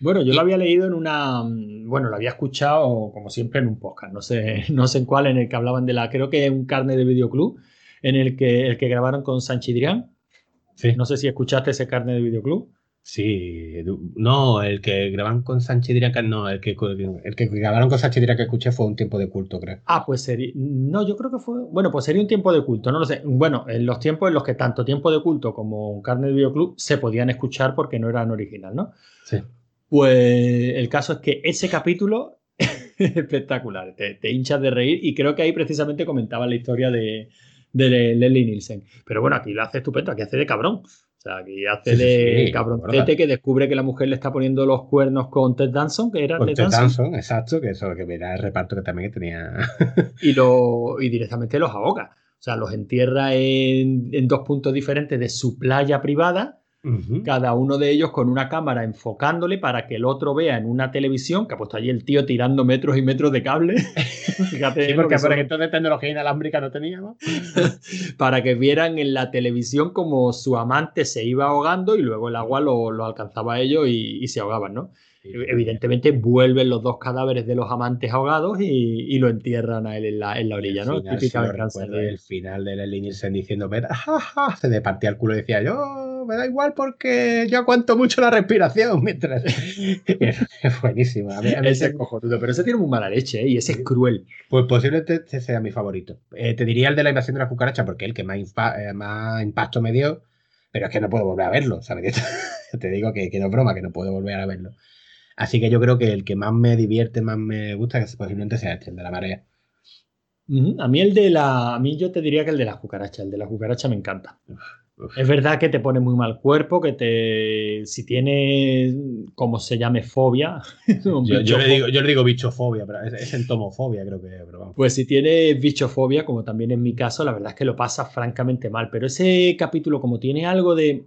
Bueno, yo Y- lo había leído en una. mm, Bueno, lo había escuchado, como siempre, en un podcast. No sé, no sé en cuál, en el que hablaban de la. Creo que un carne de videoclub, en el que, el que grabaron con Sanchidrián. Sí. No sé si escuchaste ese carne de videoclub. Sí, no, el que grabaron con Sánchez Diría que no, el que, el que grabaron con Sánchez Diría que escuché fue un tiempo de culto, creo. Ah, pues sería. No, yo creo que fue. Bueno, pues sería un tiempo de culto, no lo sé. Bueno, en los tiempos en los que tanto tiempo de culto como carne de videoclub se podían escuchar porque no eran original, ¿no? Sí. Pues el caso es que ese capítulo es espectacular, te, te hinchas de reír y creo que ahí precisamente comentaba la historia de, de Leslie Nielsen. Pero bueno, aquí lo hace estupendo, aquí hace de cabrón. Sea, aquí hace Sí, sí, de sí, cabroncete que descubre que la mujer le está poniendo los cuernos con Ted Danson, que era Con Ted Ted Danson, Danson, exacto, que eso que mira el reparto que también tenía. y, lo, y directamente los ahoga. O sea, los entierra en, en dos puntos diferentes de su playa privada Cada uno de ellos con una cámara enfocándole para que el otro vea en una televisión, que ha puesto allí el tío tirando metros y metros de cable. Fíjate Sí, porque por entonces tecnología inalámbrica no teníamos. para que vieran en la televisión como su amante se iba ahogando y luego el agua lo, lo alcanzaba a ellos y, y se ahogaban, ¿no? Evidentemente vuelven los dos cadáveres de los amantes ahogados y, y lo entierran a él en la, en la orilla, ¿no? El final, Típica venganza de- el final de Leslie Nielsen diciendo, "Me da- ja, ja", se le partía el culo y decía, yo me da igual porque yo aguanto mucho la respiración mientras... es buenísimo. A mí, a mí Ese es cojonudo, pero ese tiene muy mala leche, ¿eh? Y ese es cruel. pues posiblemente sea mi favorito. Eh, te diría el de la invasión de la cucaracha porque el que más, eh, más impacto me dio, pero es que no puedo volver a verlo, ¿sabes? Te digo que, que no es broma, que no puedo volver a verlo. Así que yo creo que el que más me divierte, más me gusta, que posiblemente sea este, el de la marea. A mí el de la. A mí yo te diría que el de la cucaracha. El de la cucaracha me encanta. Uf. Es verdad que te pone muy mal cuerpo, que te. Si tienes. como se llame, fobia. Yo, le digo, yo le digo bichofobia, pero es, es entomofobia, creo que, pero vamos. Pues si tienes bichofobia, como también en mi caso, la verdad es que lo pasa francamente mal. Pero ese capítulo, como tiene algo de.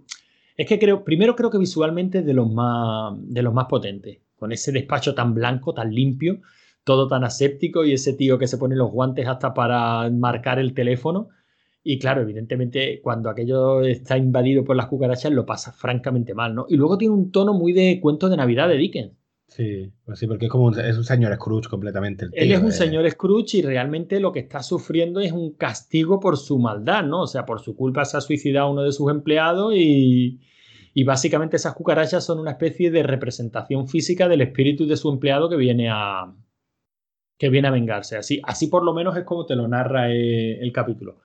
Es que creo, primero creo que visualmente de los más, de los más potentes. Con ese despacho tan blanco, tan limpio, todo tan aséptico y ese tío que se pone los guantes hasta para marcar el teléfono. Y claro, evidentemente, cuando aquello está invadido por las cucarachas, lo pasa francamente mal, ¿no? Y luego tiene un tono muy de cuento de Navidad de Dickens. Sí, pues sí, porque es como un, es un señor Scrooge completamente. el Él es un eh. señor Scrooge y realmente lo que está sufriendo es un castigo por su maldad, ¿no? O sea, por su culpa se ha suicidado uno de sus empleados y, y básicamente esas cucarachas son una especie de representación física del espíritu de su empleado que viene a que viene a vengarse. Así, así por lo menos es como te lo narra eh, el capítulo.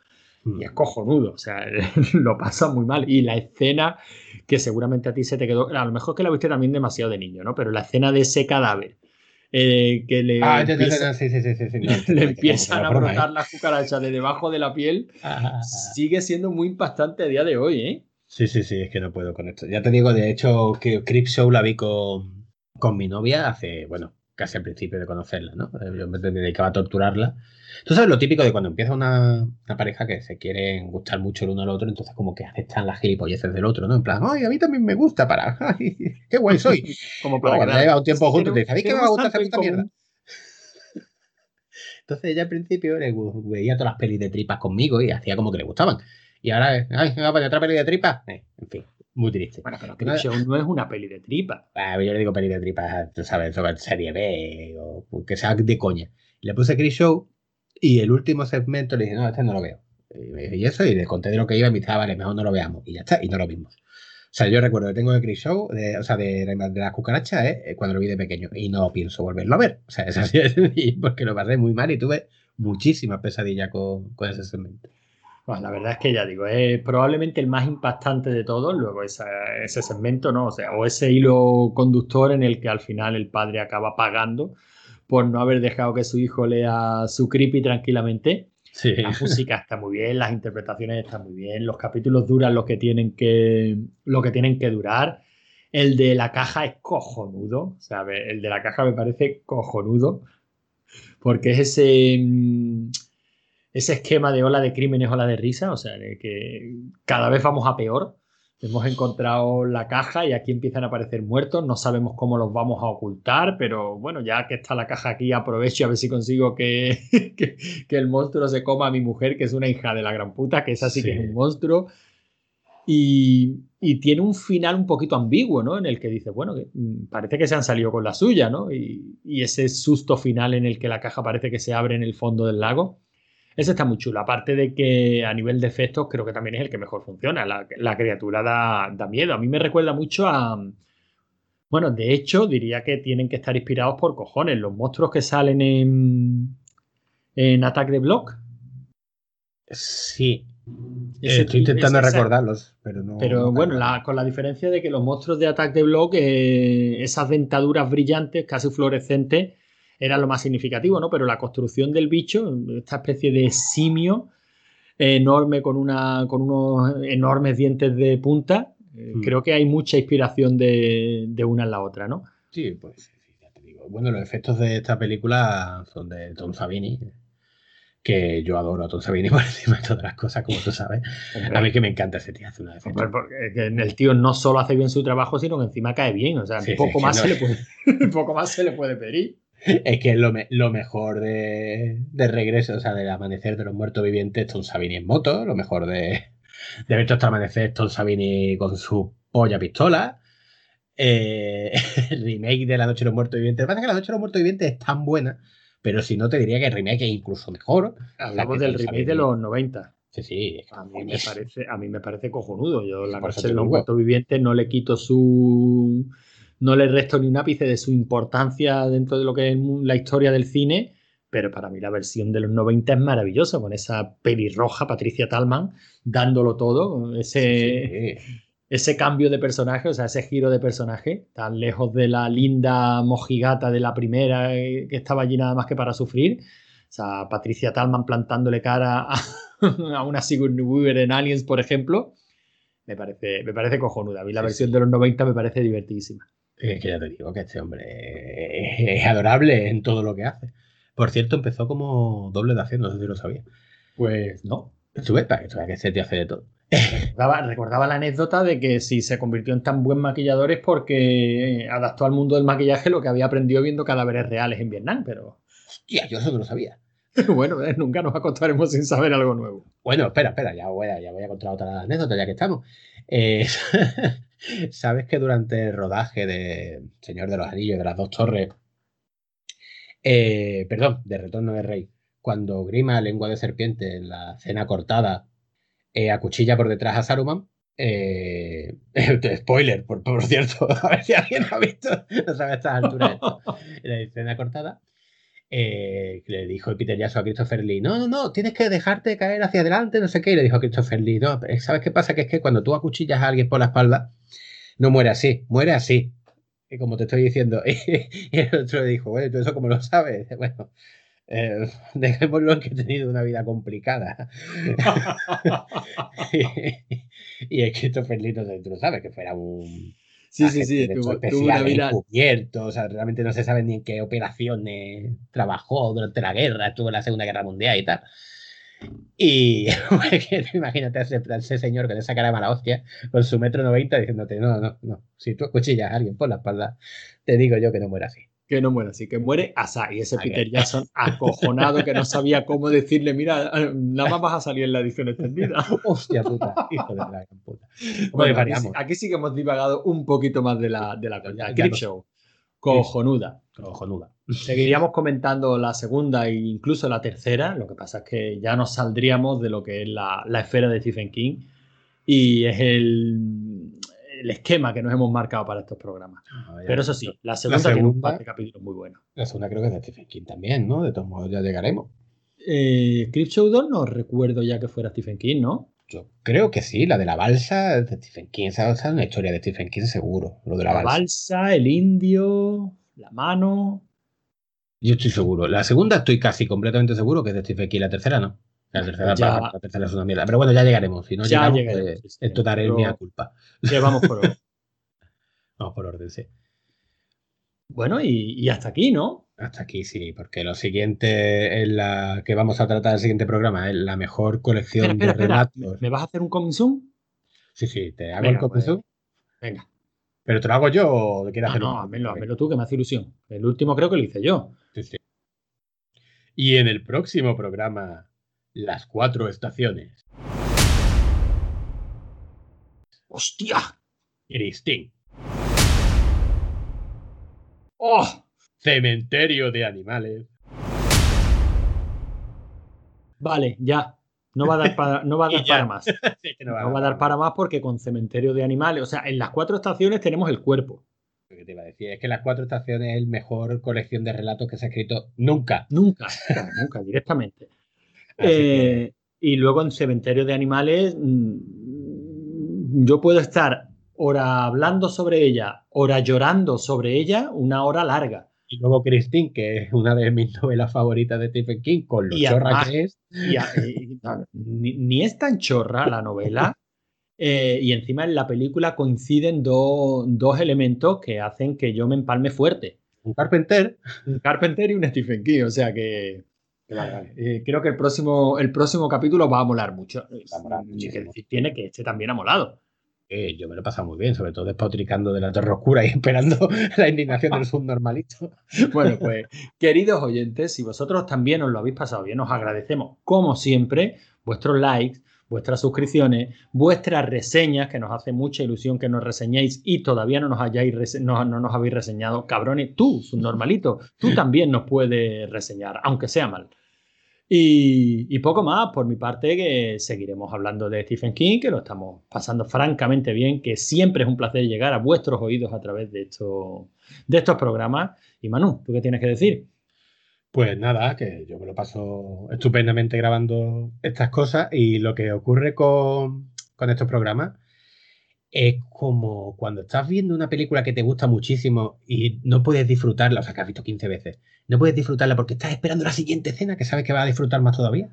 Y es cojonudo, o sea, lo pasa muy mal. Y la escena que seguramente a ti se te quedó, a lo mejor que la viste también demasiado de niño, ¿no? Pero la escena de ese cadáver eh, que le, Ah, empieza- sí, sí, sí, no, le empiezan a brotar ¿eh? las cucarachas de debajo de la piel, Ah, sigue siendo muy impactante a día de hoy, ¿eh? Sí, sí, sí, es que no puedo con esto. Ya te digo, de hecho, que Crip Show la vi con, con mi novia hace, bueno, casi al principio de conocerla, ¿no? Eh, Yo me dedicaba a torturarla. Tú sabes lo típico de cuando empieza una, una pareja que se quieren gustar mucho el uno al otro, entonces como que aceptan las gilipolleces del otro, ¿no? En plan, ay, a mí también me gusta para, ay, qué guay soy. Como Luego, cuando lleva un tiempo juntos, te dice, ¿a mí qué me va a gustar puta mierda? Entonces ella al principio le veía todas las pelis de tripas conmigo y hacía como que le gustaban. Y ahora, ay, venga, para otra peli de tripas. Eh, en fin, muy triste. Bueno, pero Creepshow no es una peli de tripa. Ah, yo le digo peli de tripas, tú sabes, sobre serie B o que sea de coña. Le puse Chris Show y el último segmento le dije, no, este no lo veo. Y, me dijo, ¿y eso? Y le conté de lo que iba y me dice, "Ah, vale, mejor no lo veamos. Y ya está, y no lo vimos. O sea, yo recuerdo que tengo de Chris Show, de- o sea, de, de las cucarachas, eh, cuando lo vi de pequeño. Y no pienso volverlo a ver. O sea, es así porque lo pasé muy mal y tuve muchísimas pesadillas con, con ese segmento. Bueno, la verdad es que ya digo, es probablemente el más impactante de todos, luego esa- ese segmento, ¿no? O sea, o ese hilo conductor en el que al final el padre acaba pagando por no haber dejado que su hijo lea su creepy tranquilamente. Sí. La música está muy bien, las interpretaciones están muy bien, los capítulos duran lo que tienen que, lo que, tienen que durar. El de la caja es cojonudo, ¿sabes? El de la caja me parece cojonudo, porque es ese, mm, ese esquema de ola de crímenes, ola de risa, o sea, de que cada vez vamos a peor. Hemos encontrado la caja y aquí empiezan a aparecer muertos. No sabemos cómo los vamos a ocultar, pero bueno, ya que está la caja aquí, aprovecho a ver si consigo que, que, que el monstruo se coma a mi mujer, que es una hija de la gran puta, que es así que Sí. es un monstruo. Y, y tiene un final un poquito ambiguo, ¿no? En el que dice, bueno, que, mm, parece que se han salido con la suya, ¿no? Y, y ese susto final en el que la caja parece que se abre en el fondo del lago. Ese está muy chulo. Aparte de que a nivel de efectos creo que también es el que mejor funciona. La, la criatura da, da miedo. A mí me recuerda mucho a... Bueno, de hecho diría que tienen que estar inspirados por cojones. Los monstruos que salen en, en Attack the Block. Sí. Ese- Estoy intentando recordarlos, pero no. Pero no bueno, la- con la diferencia de que los monstruos de Attack the Block, eh, esas dentaduras brillantes, casi fluorescentes, era lo más significativo, ¿no? Pero la construcción del bicho, esta especie de simio enorme con, una, con unos enormes dientes de punta, eh, Hmm. creo que hay mucha inspiración de, de una en la otra, ¿no? Sí, pues ya te digo. Bueno, los efectos de esta película son de Tom Savini, que yo adoro a Tom Savini por encima de todas las cosas, como tú sabes. A mí que me encanta ese tío, hace una porque que el tío no solo hace bien su trabajo, sino que encima cae bien. O sea, Sí, poco, más no- se le puede, poco más se le puede pedir. Es que es lo, me- lo mejor de, de regreso, o sea, del amanecer de los muertos vivientes, Tom Savini en moto, lo mejor de, de todo este amanecer, Tom Savini con su polla pistola. Eh, el remake de La Noche de los Muertos Vivientes. Lo que pasa es que La Noche de los Muertos Vivientes es tan buena, pero si no te diría que el remake es incluso mejor. Hablamos del remake de los 90. Sí, sí. es que A mí, me parece, a mí me parece cojonudo. Yo la noche de los muertos vivientes no le quito su. No le resto ni un ápice de su importancia dentro de lo que es la historia del cine. pero para mí la versión de los 90 es maravillosa, con esa pelirroja Patricia Talman dándolo todo, ese, Sí. ese cambio de personaje, o sea, ese giro de personaje, tan lejos de la linda mojigata de la primera eh, que estaba allí nada más que para sufrir. O sea, Patricia Talman plantándole cara a, a una Sigourney Weaver en Aliens, por ejemplo, me parece, me parece cojonuda. A mí la Sí, versión de los 90 me parece divertidísima. Es que ya te digo que este hombre es adorable en todo lo que hace. Por cierto, empezó como doble de acción, no sé si lo sabía. Pues no. Sube para que que se te hace de todo. Recordaba, recordaba la anécdota de que si se convirtió en tan buen maquillador es porque adaptó al mundo del maquillaje lo que había aprendido viendo cadáveres reales en Vietnam, pero Hostia, yo eso no lo sabía. bueno, eh, nunca nos acostaremos sin saber algo nuevo. Bueno, espera, espera, ya voy a, ya voy a contar otra anécdota ya que estamos. Eh, Sabes que durante el rodaje de Señor de los Anillos de las dos torres, eh, perdón, de Retorno del Rey, cuando Grima, lengua de serpiente, en la cena cortada, eh, acuchilla por detrás a Saruman. eh, spoiler, por, por cierto, a ver si alguien ha visto, no sabe a estas alturas, en la escena cortada, eh, le dijo Peter Jackson a Christopher Lee, no, no, no, tienes que dejarte caer hacia adelante, no sé qué, y le dijo a Christopher Lee, no, ¿sabes qué pasa? Que es que cuando tú acuchillas a alguien por la espalda, no muere así, muere así, y como te estoy diciendo, y el otro le dijo, bueno, ¿tú eso cómo lo sabes? Bueno, eh, dejémoslo en que he tenido una vida complicada. y el Christopher Lee, no sé tú lo sabes, que fuera un Sí, sí, sí, tuvo, una vida. encubierto, o sea, realmente no se sabe ni en qué operaciones trabajó durante la guerra, estuvo en la Segunda Guerra Mundial y tal. Y imagínate a ese, a ese señor con esa cara de mala hostia, con su metro noventa, diciéndote, no, no, no, si tú acuchillas a alguien por la espalda, te digo yo que no muera así. Que no muere así, que muere Asa. Y ese Ah, Peter Jackson acojonado que no sabía cómo decirle, mira, nada más vas a salir en la edición extendida. Hostia puta, hijo de la gran puta. ¿Cómo Bueno, aquí, sí, aquí sí que hemos divagado un poquito más de la, de la Crip no- Show, cojonuda. Cojonuda. Seguiríamos comentando la segunda e incluso la tercera. Lo que pasa es que ya nos saldríamos de lo que es la, la esfera de Stephen King y es el, el esquema que nos hemos marcado para estos programas. Pero eso sí, la segunda, tiene un segunda- par de capítulos muy buenos. La segunda creo que es de Stephen King también, ¿no? De todos modos ya llegaremos. Eh, Show 2 no recuerdo ya que fuera Stephen King, ¿no? Yo creo que sí, la de la balsa es de Stephen King. Esa esa es una historia de Stephen King seguro, lo de la, La balsa. balsa, el indio, la mano. Yo estoy seguro. La segunda estoy casi completamente seguro que es de Stephen King. La tercera no. La tercera, Ya- la tercera es una mierda. Pero bueno, ya llegaremos. Si no Ya llegamos, llegaremos, pues, sí, esto daré mi culpa. Que vamos por hoy. Vamos por orden, sí. Bueno, y, y hasta aquí, ¿no? Hasta aquí sí, porque lo siguiente es la que vamos a tratar en el siguiente programa es la mejor colección Espera, espera, de espera. relatos. ¿Me vas a hacer un coming soon? Sí, sí, te hago Venga, el comienzo. pues, Venga. Pero te lo hago yo o quieres Ah, hacer no, házmelo, házmelo tú, que me hace ilusión. El último creo que lo hice yo. Sí, sí. Y en el próximo programa, las cuatro estaciones. ¡Hostia! Christine. ¡Oh! Cementerio de animales. Vale, ya. No va a dar para, no va a Y dar ya. para más. Sí, que No va a dar para más porque con cementerio de animales, o sea, en las cuatro estaciones tenemos el cuerpo. Lo que te iba a decir es que las cuatro estaciones es el mejor colección de relatos que se ha escrito nunca. Nunca, nunca, directamente. Eh, y luego en cementerio de animales, mm, yo puedo estar hora hablando sobre ella, hora llorando sobre ella, una hora larga. Y luego Christine, que es una de mis novelas favoritas de Stephen King, con lo Y chorra además- que es. Y, a- y- ni, ni es tan chorra la novela. eh, y encima en la película coinciden do- dos elementos que hacen que yo me empalme fuerte. Un Carpenter. Un Carpenter y un Stephen King. O sea que. Vale, vale. Eh, creo que el próximo, el próximo capítulo va a molar mucho. Va a molar Y muchísimo. que tiene que este también ha molado. yo me lo he pasado muy bien, sobre todo despotricando de la Torre Oscura y esperando la indignación del subnormalito. Bueno, pues, queridos oyentes, si vosotros también os lo habéis pasado bien, os agradecemos, como siempre, vuestros likes, vuestras suscripciones, vuestras reseñas, que nos hace mucha ilusión que nos reseñéis y todavía no nos, hayáis no, no nos habéis reseñado. Cabrones, tú, subnormalito, tú también nos puedes reseñar, aunque sea mal. Y, poco más, por mi parte, que seguiremos hablando de Stephen King, que lo estamos pasando francamente bien, que siempre es un placer llegar a vuestros oídos a través de, esto, de estos programas. Y Manu, ¿tú qué tienes que decir? Pues nada, que yo me lo paso estupendamente grabando estas cosas y lo que ocurre con, con estos programas es como cuando estás viendo una película que te gusta muchísimo y no puedes disfrutarla, o sea, que has visto 15 veces, no puedes disfrutarla porque estás esperando la siguiente escena que sabes que vas a disfrutar más todavía.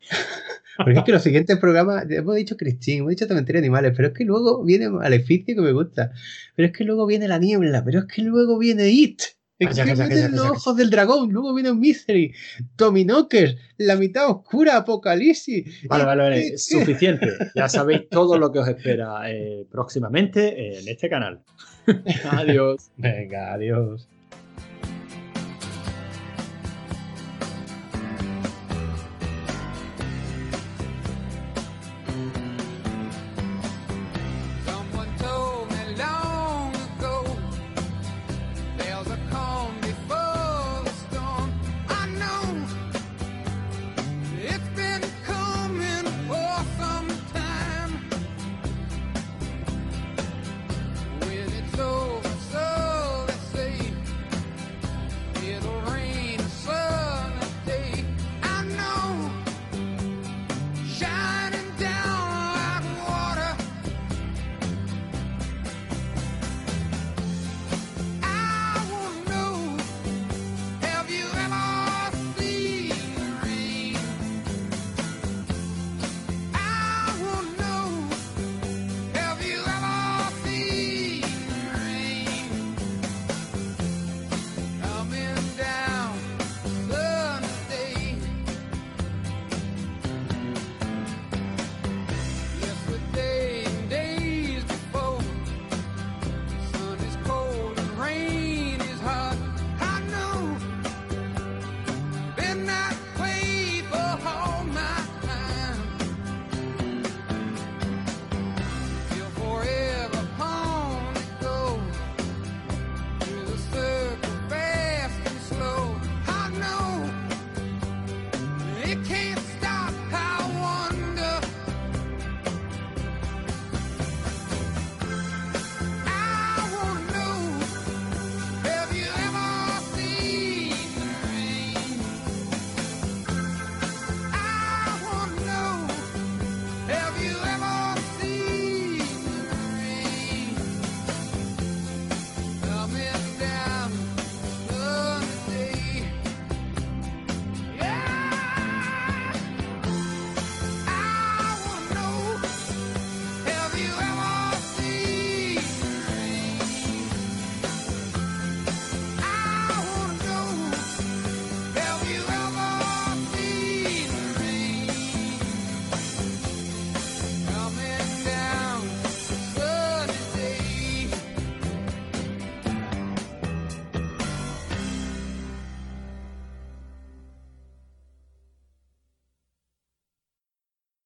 porque es que los siguientes programas, hemos dicho Christine, hemos dicho Cementerio de Animales, pero es que luego viene Maleficio que me gusta, pero es que luego viene La Niebla, pero es que luego viene It. Vienen calla, los ojos del dragón, luego viene Misery, Tominokers, La mitad oscura, Apocalipsis. Vale, vale, vale. Es que- Suficiente. Ya sabéis todo lo que os espera eh, próximamente en este canal. Adiós. Venga, adiós.